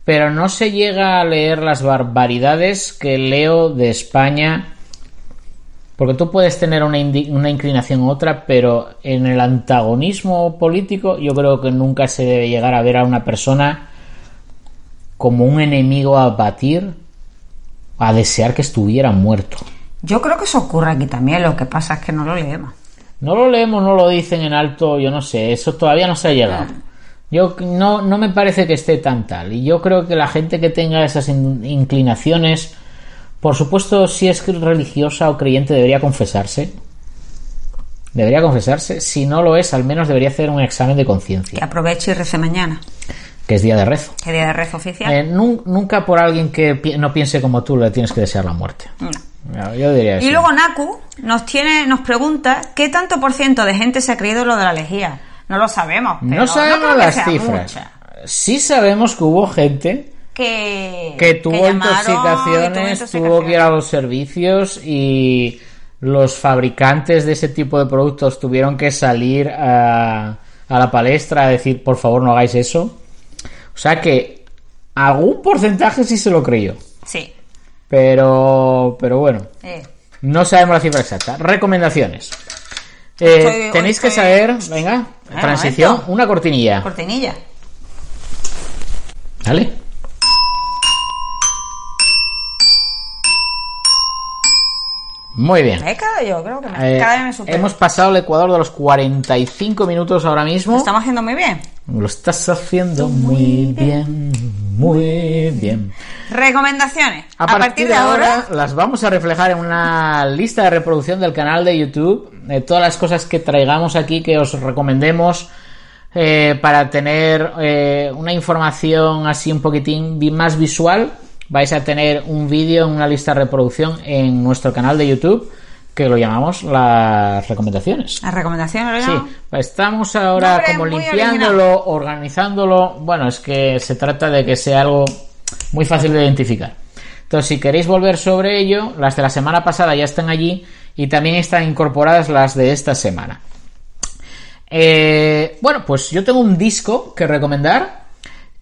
pero no se llega a leer las barbaridades que leo de España. Porque tú puedes tener una, una inclinación u otra, pero en el antagonismo político yo creo que nunca se debe llegar a ver a una persona como un enemigo a batir, a desear que estuviera muerto. Yo creo que eso ocurre aquí también, lo que pasa es que no lo leemos. No lo leemos, no lo dicen en alto, yo no sé, eso todavía no se ha llegado. Yo no, no me parece que esté tan tal. Y yo creo que la gente que tenga esas in- inclinaciones, por supuesto, si es religiosa o creyente, debería confesarse. Debería confesarse. Si no lo es, al menos debería hacer un examen de Que conciencia, aproveche y rece mañana. que es día de rezo. Que día de rezo oficial. Eh, nun- nunca por alguien que pi- no piense como tú le tienes que desear la muerte. No. Yo diría eso. Y luego Naku nos tiene, nos pregunta qué tanto por ciento de gente se ha creído lo de la lejía. No lo sabemos. Pero no sabemos que las cifras. mucha. Sí sabemos que hubo gente Que, que tuvo intoxicaciones, tuvo que ir a los servicios y los fabricantes de ese tipo de productos tuvieron que salir a, a la palestra a decir, por favor, no hagáis eso. O sea que algún porcentaje sí se lo creyó. Sí. Pero, pero bueno, eh. no sabemos la cifra exacta. Recomendaciones. Eh, tenéis que saber, venga, Ah, transición, una cortinilla. Cortinilla. ¿Vale? Muy bien. Eh, cada, yo creo que me, Eh, cada vez me supero. hemos pasado el Ecuador de los 45 minutos ahora Lo mismo. estamos haciendo muy bien. Lo estás haciendo muy bien, muy bien. Recomendaciones. A, partir, de ahora, las vamos a reflejar en una lista de reproducción del canal de YouTube. De todas las cosas que traigamos aquí que os recomendemos eh, para tener eh, una información así un poquitín más visual. Vais a tener un vídeo en una lista de reproducción en nuestro canal de YouTube que lo llamamos las recomendaciones. Las recomendaciones, Sí, estamos ahora Nombre como limpiándolo, organizándolo. Bueno, es que se trata de que sea algo muy fácil de identificar. Entonces, si queréis volver sobre ello, las de la semana pasada ya están allí y también están incorporadas las de esta semana. Eh, bueno, pues yo tengo un disco que recomendar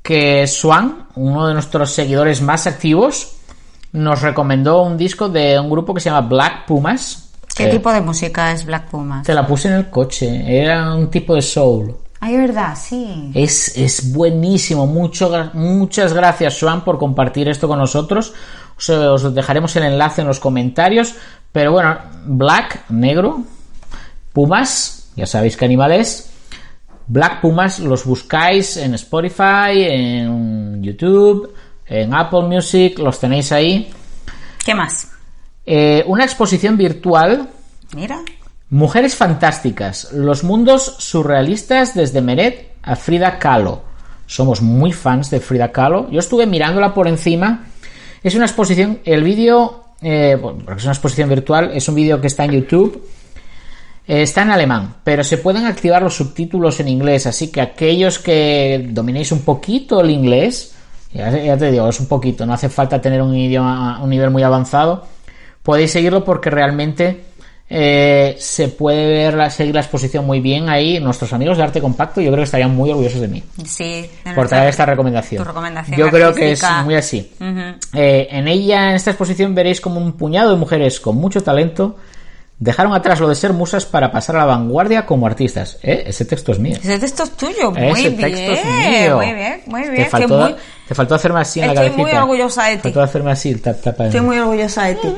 que Swan, uno de nuestros seguidores más activos, nos recomendó un disco de un grupo que se llama Black Pumas. ¿Qué Eh, tipo de música es Black Puma? Te la puse en el coche. Era un tipo de soul. Ay, verdad, sí. Es, es buenísimo. Mucho, muchas gracias, Swan, por compartir esto con nosotros. Os, os dejaremos el enlace en los comentarios. Pero bueno, Black, negro. Pumas, ya sabéis qué animal es. Black Pumas los buscáis en Spotify, en YouTube, en Apple Music, los tenéis ahí. ¿Qué más? Eh, una exposición virtual Mira. Mujeres fantásticas, los mundos surrealistas desde Meret a Frida Kahlo. Somos muy fans de Frida Kahlo. Yo estuve mirándola por encima. Es una exposición, el vídeo, eh, bueno, porque es una exposición virtual, es un vídeo que está en YouTube. Eh, está en alemán, pero se pueden activar los subtítulos en inglés, así que aquellos que dominéis un poquito el inglés, ya, ya te digo, es un poquito, no hace falta tener un idioma, un nivel muy avanzado, podéis seguirlo porque realmente eh, se puede ver la, seguir la exposición muy bien ahí. Nuestros amigos de Arte Compacto, yo creo que estarían muy orgullosos de mí Sí. por traer esta recomendación. tu recomendación Yo creo que es muy así. Eh, en ella, en esta exposición, veréis como un puñado de mujeres con mucho talento dejaron atrás lo de ser musas para pasar a la vanguardia como artistas. ¿Eh? Ese texto es mío. Ese texto es tuyo. Muy Ese bien. texto es mío. Muy bien, muy bien. Te Estoy faltó, muy- te faltó hacerme así en la Estoy cabecita. muy orgullosa de ti. Faltó hacerme así el tap, tap, Estoy muy orgullosa de ti.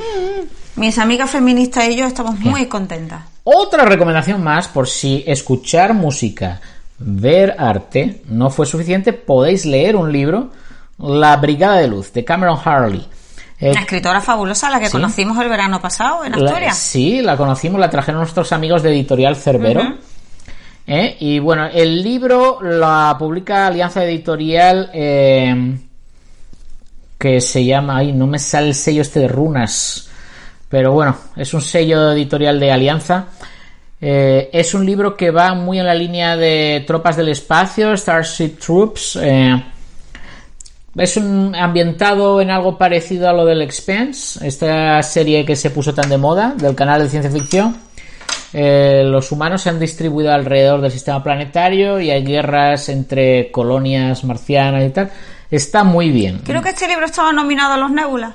Mis amigas feministas y yo estamos muy contentas. Otra recomendación más, por si escuchar música, ver arte no fue suficiente, podéis leer un libro, La Brigada de Luz, de Cameron Harley. Eh, Una escritora fabulosa, la que sí. conocimos el verano pasado en la- Asturias. sí, la conocimos, la trajeron nuestros amigos de Editorial Cerbero. Eh, Y bueno, el libro la publica Alianza Editorial eh, que se llama, ay, no me sale el sello este de runas, pero bueno, es un sello editorial de Alianza. Eh, es un libro que va muy en la línea de Tropas del Espacio, Starship Troops. eh, es un ambientado en algo parecido a lo del Expense, esta serie que se puso tan de moda del canal de ciencia ficción. Eh, los humanos se han distribuido alrededor del sistema planetario y hay guerras entre colonias marcianas y tal. Está muy bien. Creo que este libro estaba nominado a los Nebula.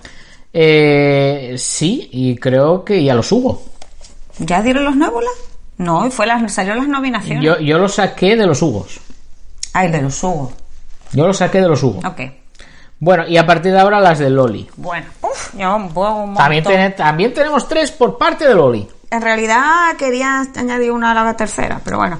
Eh, sí, y creo que ya los hubo. ¿Ya dieron los Nebula? No, y fue las, salió las nominaciones. Yo, yo lo saqué de los hugos. Ay, de los Hugo. Yo lo saqué de los hugos. Ok. Bueno, y a partir de ahora las de Loli. Bueno, uf, yo un También, montón. tene- también tenemos tres por parte de Loli. en realidad quería añadir una a la tercera, pero bueno.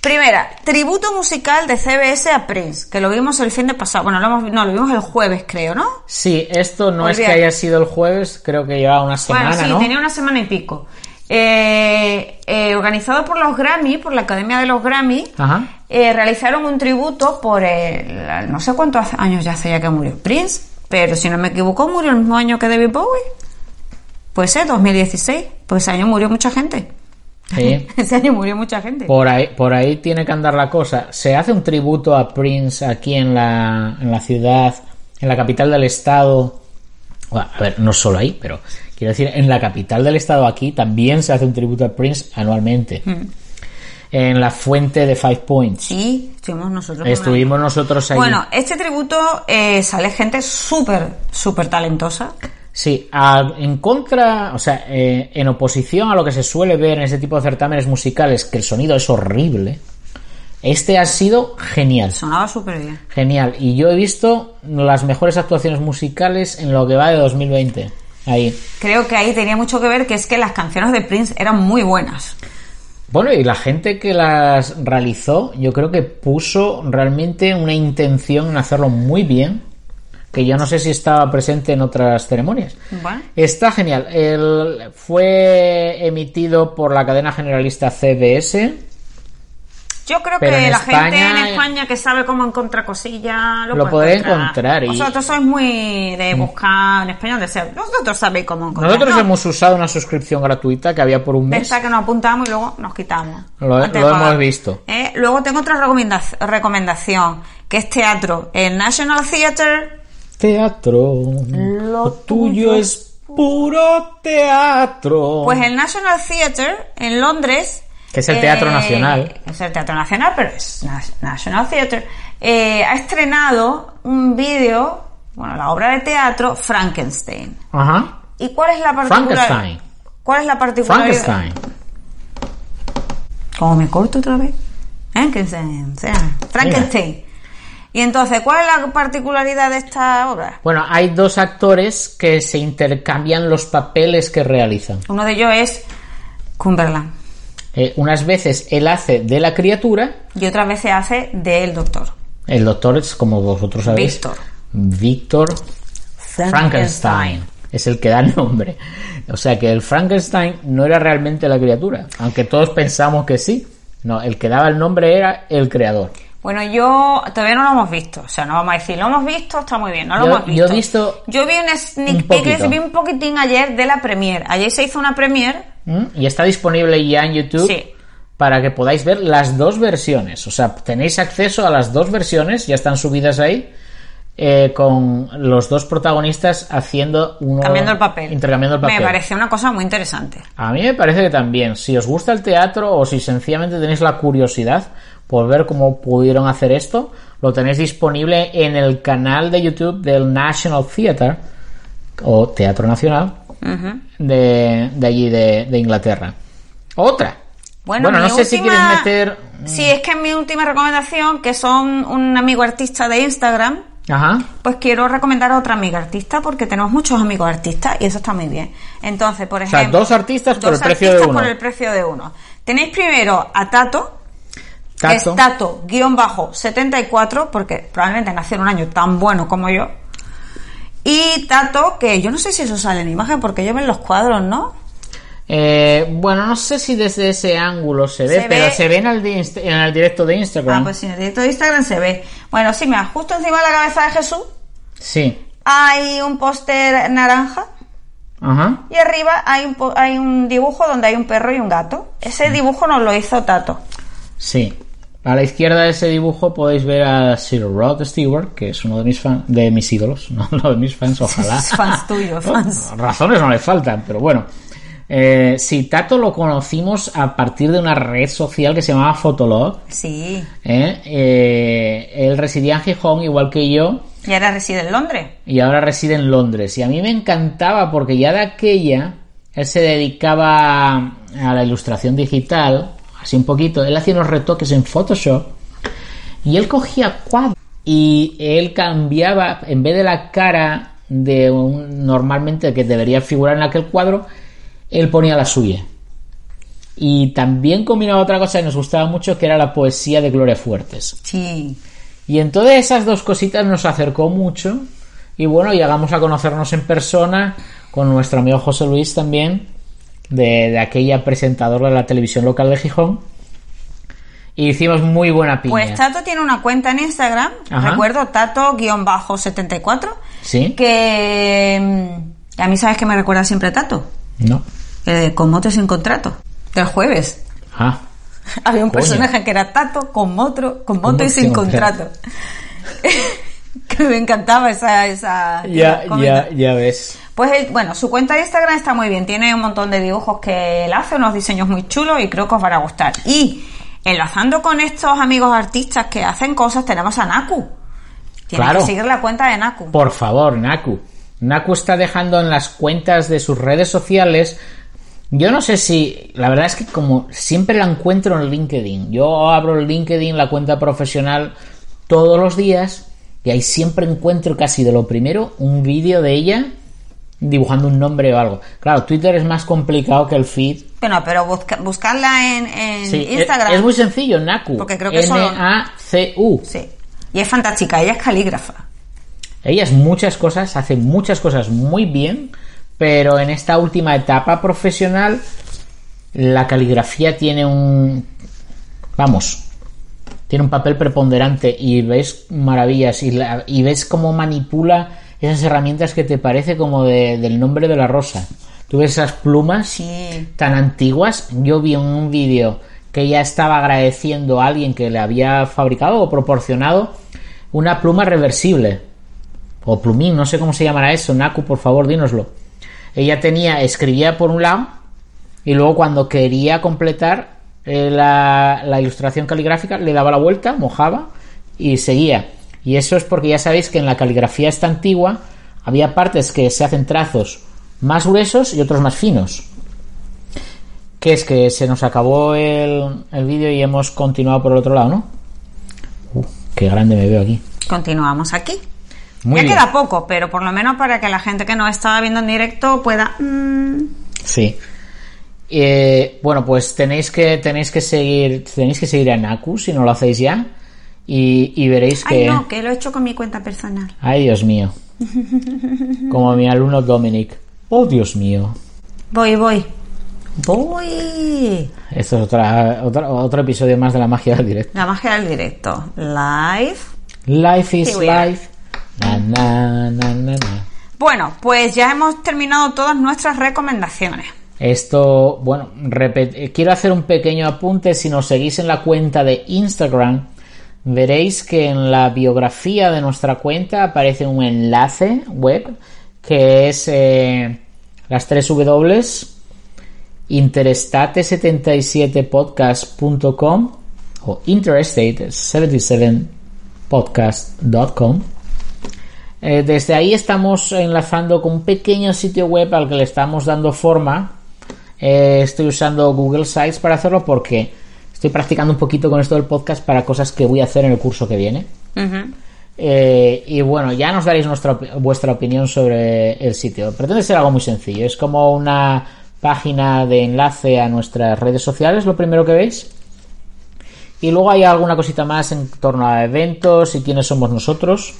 Primera, tributo musical de CBS a Prince, que lo vimos el fin de pasado. Bueno, lo hemos, no, lo vimos el jueves, creo, ¿no? Sí, esto no es que haya sido el jueves, creo que llevaba una semana, bueno, sí, ¿no? tenía una semana y pico. Eh, eh, organizado por los Grammy, por la Academia de los Grammy, Ajá. Eh, realizaron un tributo por el, no sé cuántos años ya hace ya que murió Prince, pero si no me equivoco murió el mismo año que David Bowie. Puede ser 2016, pues ese año murió mucha gente. Sí. ese año murió mucha gente. Por ahí, por ahí tiene que andar la cosa. Se hace un tributo a Prince aquí en la, en la ciudad, en la capital del estado. Bueno, a ver, no solo ahí, pero quiero decir, en la capital del estado aquí también se hace un tributo a Prince anualmente. En la fuente de Five Points. Sí, estuvimos nosotros. Estuvimos nosotros ahí. Bueno, este tributo eh, sale gente súper, súper talentosa. Sí, a- en contra, o sea, eh, en oposición a lo que se suele ver en ese tipo de certámenes musicales, que el sonido es horrible, este ha sido genial. Sonaba súper bien. Genial. Y yo he visto las mejores actuaciones musicales en lo que va de 2020. Ahí. Creo que ahí tenía mucho que ver que es que las canciones de Prince eran muy buenas. Bueno, y la gente que las realizó, yo creo que puso realmente una intención en hacerlo muy bien, que yo no sé si estaba presente en otras ceremonias. Bueno. Está genial. El, fue emitido por la cadena generalista CBS. Yo creo Pero que la gente España- en España que sabe cómo encontrar cosillas lo, Lo puede podré encontrar y- Vosotros sois muy de buscar en español, de ser. Vosotros sabéis cómo encontrar. Nosotros No, hemos usado una suscripción gratuita que había por un mes. Esta que nos apuntamos y luego nos quitamos. Lo- hemos visto. Eh, luego tengo otra recomenda- recomendación, que es teatro. El National Theatre Teatro. Lo tuyo es puro teatro. Pues el National Theatre en Londres. Que es el Teatro Nacional. Es el Teatro Nacional, pero es Na- National Theatre. eh, ha estrenado un vídeo, bueno, la obra de teatro Frankenstein. Ajá. ¿Y cuál es la particularidad? Frankenstein. ¿Cuál es la particularidad? Frankenstein. ¿Cómo me corto otra vez? Frankenstein. Frankenstein. Y entonces, ¿cuál es la particularidad de esta obra? Bueno, hay dos actores que se intercambian los papeles que realizan. Uno de ellos es Cumberland Eh, unas veces él hace de la criatura, y otras veces hace del doctor. el doctor es como vosotros sabéis. Víctor. Víctor Frankenstein. Es el que da el nombre. O sea que el Frankenstein no era realmente la criatura, aunque todos pensamos que sí. No, el que daba el nombre era el creador. Bueno, yo todavía no lo hemos visto, o sea, no vamos a decir, lo hemos visto, está muy bien, no lo Yo- hemos visto. yo he visto Yo vi un sneak peek, vi un poquitín ayer de la premier. Ayer se hizo una premier, ¿Mm? Y está disponible ya en YouTube Sí. para que podáis ver las dos versiones. O sea, tenéis acceso a las dos versiones, ya están subidas ahí, eh, con los dos protagonistas haciendo uno. cambiando el papel. Intercambiando el papel. Me pareció una cosa muy interesante. A mí me parece que también, si os gusta el teatro o si sencillamente tenéis la curiosidad por ver cómo pudieron hacer esto, lo tenéis disponible en el canal de YouTube del National Theatre o Teatro Nacional De, de allí de, de Inglaterra. Otra. Bueno, no sé si quieres meter. Sí, es que es mi última recomendación, que son un amigo artista de Instagram, Ajá. pues quiero recomendar a otra amiga artista porque tenemos muchos amigos artistas y eso está muy bien. Entonces, por sea, ejemplo, dos artistas por dos el precio de artistas uno. por el precio de uno. Tenéis primero a Tato, que Tato. es Tato guion bajo 74, porque probablemente nació en un año tan bueno como yo. Y Tato, que yo no sé si eso sale en imagen porque yo ven los cuadros, ¿no? Eh, bueno, no sé si desde ese ángulo se ve, Se pero ve- se ve en el, en directo de Instagram. Ah, pues sí, en el directo de Instagram se ve. Bueno, sí, mira, justo encima de la cabeza de Jesús Sí. hay un póster naranja Ajá. y arriba hay un, hay un dibujo donde hay un perro y un gato. Ese dibujo nos lo hizo Tato. Sí. A la izquierda de ese dibujo podéis ver a Sir Rod Stewart, que es uno de mis de mis ídolos, no, no de mis fans, ojalá. Fans tuyos, fans. Razones no le faltan, pero bueno. Eh, sí, Tato lo conocimos a partir de una red social que se llamaba Fotolog. Sí. ¿eh? Eh, él residía en Gijón, igual que yo, Y ahora reside en Londres. y ahora reside en Londres. Y a mí me encantaba porque ya de aquella él se dedicaba a la ilustración digital, así un poquito. Él hacía unos retoques en Photoshop y él cogía cuadros y él cambiaba, en vez de la cara de un normalmente que debería figurar en aquel cuadro, él ponía la suya. Y también combinaba otra cosa que nos gustaba mucho, que era la poesía de Gloria Fuertes. Sí. Y en todas esas dos cositas nos acercó mucho. Y bueno, llegamos a conocernos en persona con nuestro amigo José Luis también, de, de aquella presentadora de la televisión local de Gijón. Y hicimos muy buena piña. Pues Tato tiene una cuenta en Instagram, Ajá. recuerdo, Tato-74, ¿Sí? que mm, a mí sabes que me recuerda siempre a Tato, No. eh, con moto sin contrato, del jueves. Ah. Había un Coño. personaje que era Tato con moto, con moto y sin contrato. que me encantaba esa... esa Ya, ya, ya ves. Pues él- bueno, su cuenta de Instagram está muy bien, tiene un montón de dibujos que él hace, unos diseños muy chulos y creo que os van a gustar. Y enlazando con estos amigos artistas que hacen cosas, tenemos a Naku. Tienes Claro. que seguir la cuenta de Naku. Por favor, Naku. Naku está dejando en las cuentas de sus redes sociales. Yo no sé si. La verdad es que, como siempre la encuentro en LinkedIn. Yo abro el LinkedIn, la cuenta profesional, todos los días. Y ahí siempre encuentro casi de lo primero un vídeo de ella dibujando un nombre o algo. Claro, Twitter es más complicado que el feed. Bueno, pero busca- buscarla en, en Sí, Instagram. Es muy sencillo, Naku. Porque creo que solo- N-A-C-U. Sí. Y es fantástica, ella es calígrafa. Ella es muchas cosas, hace muchas cosas muy bien, pero en esta última etapa profesional la caligrafía tiene un... Vamos, tiene un papel preponderante y ves maravillas y, la- y ves cómo manipula esas herramientas que te parece como de- del nombre de la rosa. Tú ves esas plumas Sí. tan antiguas. Yo vi en un vídeo que ella estaba agradeciendo a alguien que le había fabricado o proporcionado una pluma reversible. O plumín, no sé cómo se llamará eso. Naku, por favor, dínoslo. Ella tenía, escribía por un lado y luego cuando quería completar eh, la, la ilustración caligráfica le daba la vuelta, mojaba y seguía. Y eso es porque ya sabéis que en la caligrafía esta antigua había partes que se hacen trazos más gruesos y otros más finos. Que es que se nos acabó el, el vídeo y hemos continuado por el otro lado, ¿no? Uh, qué grande me veo aquí. Continuamos aquí. Muy ya bien. queda poco, pero por lo menos para que la gente que nos estaba viendo en directo pueda... mm, Sí. Eh, bueno, pues tenéis que tenéis que seguir tenéis que seguir a Naku si no lo hacéis ya y, y veréis que Ay, no, que lo he hecho con mi cuenta personal. ay Dios mío como mi alumno Dominic oh Dios mío Voy, voy. Voy. esto es otra, otra- otro episodio más de la magia del directo La magia del directo. Live. life is life na, na, na. Bueno, pues ya hemos terminado todas nuestras recomendaciones. Esto, bueno, eh, quiero hacer un pequeño apunte. Si nos seguís en la cuenta de Instagram, veréis que en la biografía de nuestra cuenta aparece un enlace web que es eh, las tres W interestate77podcast.com o interstate77podcast.com eh, desde ahí estamos enlazando con un pequeño sitio web al que le estamos dando forma. Eh, estoy usando Google Sites para hacerlo porque estoy practicando un poquito con esto del podcast para cosas que voy a hacer en el curso que viene. Eh, y bueno, ya nos daréis nuestra, vuestra opinión sobre el sitio. Pretende ser algo muy sencillo. Es como una página de enlace a nuestras redes sociales, lo primero que veis. Y luego hay alguna cosita más en torno a eventos y quiénes somos nosotros.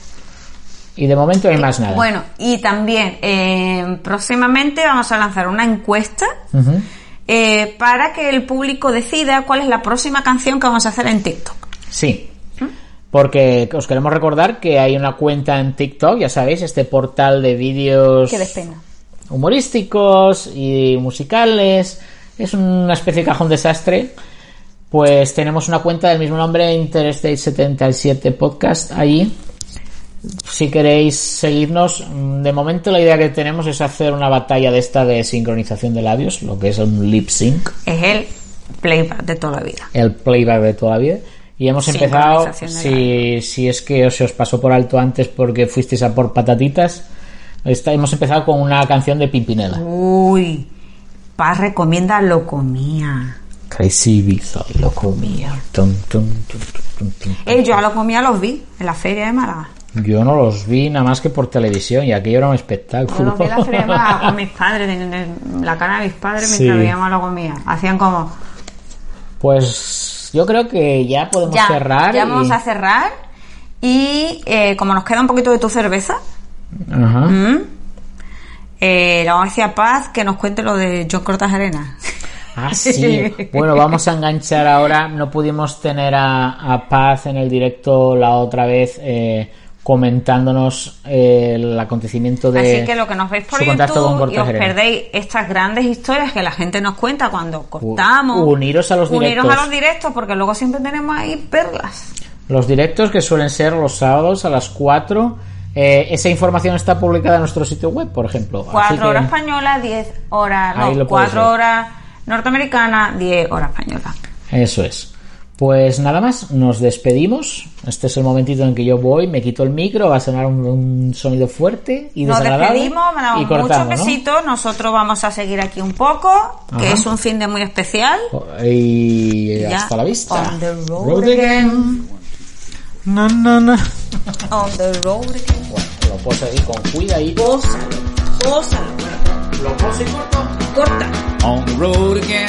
Y de momento no hay más nada. Bueno, y también eh, próximamente vamos a lanzar una encuesta. Eh, para que el público decida cuál es la próxima canción que vamos a hacer en TikTok. Sí. Porque os queremos recordar que hay una cuenta en TikTok, ya sabéis, este portal de vídeos humorísticos y musicales. Es una especie de cajón desastre. Pues tenemos una cuenta del mismo nombre, Interstate77 Podcast, allí. Si queréis seguirnos, mm, de momento la idea que tenemos es hacer una batalla de esta de sincronización de labios, lo que es un lip sync, Es el playback de toda la vida. el playback de toda la vida. Y hemos empezado, si, si es que se os pasó por alto antes porque fuisteis a por patatitas, esta- hemos empezado con una canción de Pimpinela. Uy, Paz recomienda lo comía. Crazy Ibiza, lo comía. Tum. Eh, yo a lo comía los vi en la feria de Málaga. Yo no los vi nada más que por televisión y aquello era un espectáculo. los vi en la con mis padres, en la cara de mis padres Sí. mientras veíamos la comida. Hacían como, Pues yo creo que ya podemos ya, cerrar. ya y- vamos a cerrar. Y eh, como nos queda un poquito de tu cerveza, Ajá. eh, le vamos a decir a Paz que nos cuente lo de John Cortas Arena. Ah, sí. Bueno, vamos a enganchar ahora. No pudimos tener a, a Paz en el directo la otra vez eh, comentándonos eh, el acontecimiento de Así que lo que nos veis por su contacto con YouTube y os perdéis estas grandes historias que la gente nos cuenta cuando cortamos. uniros a los Uniros directos. a los directos porque luego siempre tenemos ahí perlas. Los directos que suelen ser los sábados a las 4. eh, esa información está publicada en nuestro sitio web, por ejemplo. Así 4 que- horas española, 10 horas, no, lo puedes 4 ver. horas norteamericana, 10 horas española. Eso es. Pues nada más, nos despedimos. Este es el momentito en que yo voy, me quito el micro, va a sonar un, un sonido fuerte y Nos desagradable. despedimos, mandamos y cortamos, muchos ¿no? besitos. Nosotros vamos a seguir aquí un poco, que es un fin de muy especial. Y Ya, hasta la vista. on the road again. No, no, no. On the road again. Bueno, lo puedo seguir con cuidadito. Gózalo, gózalo. Lo puedo seguir corto. Corta. on the road again.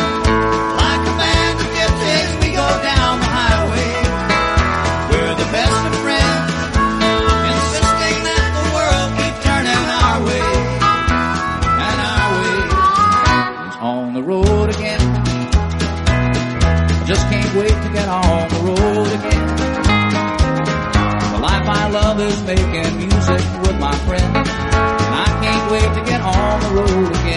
And I can't wait to get on the road again.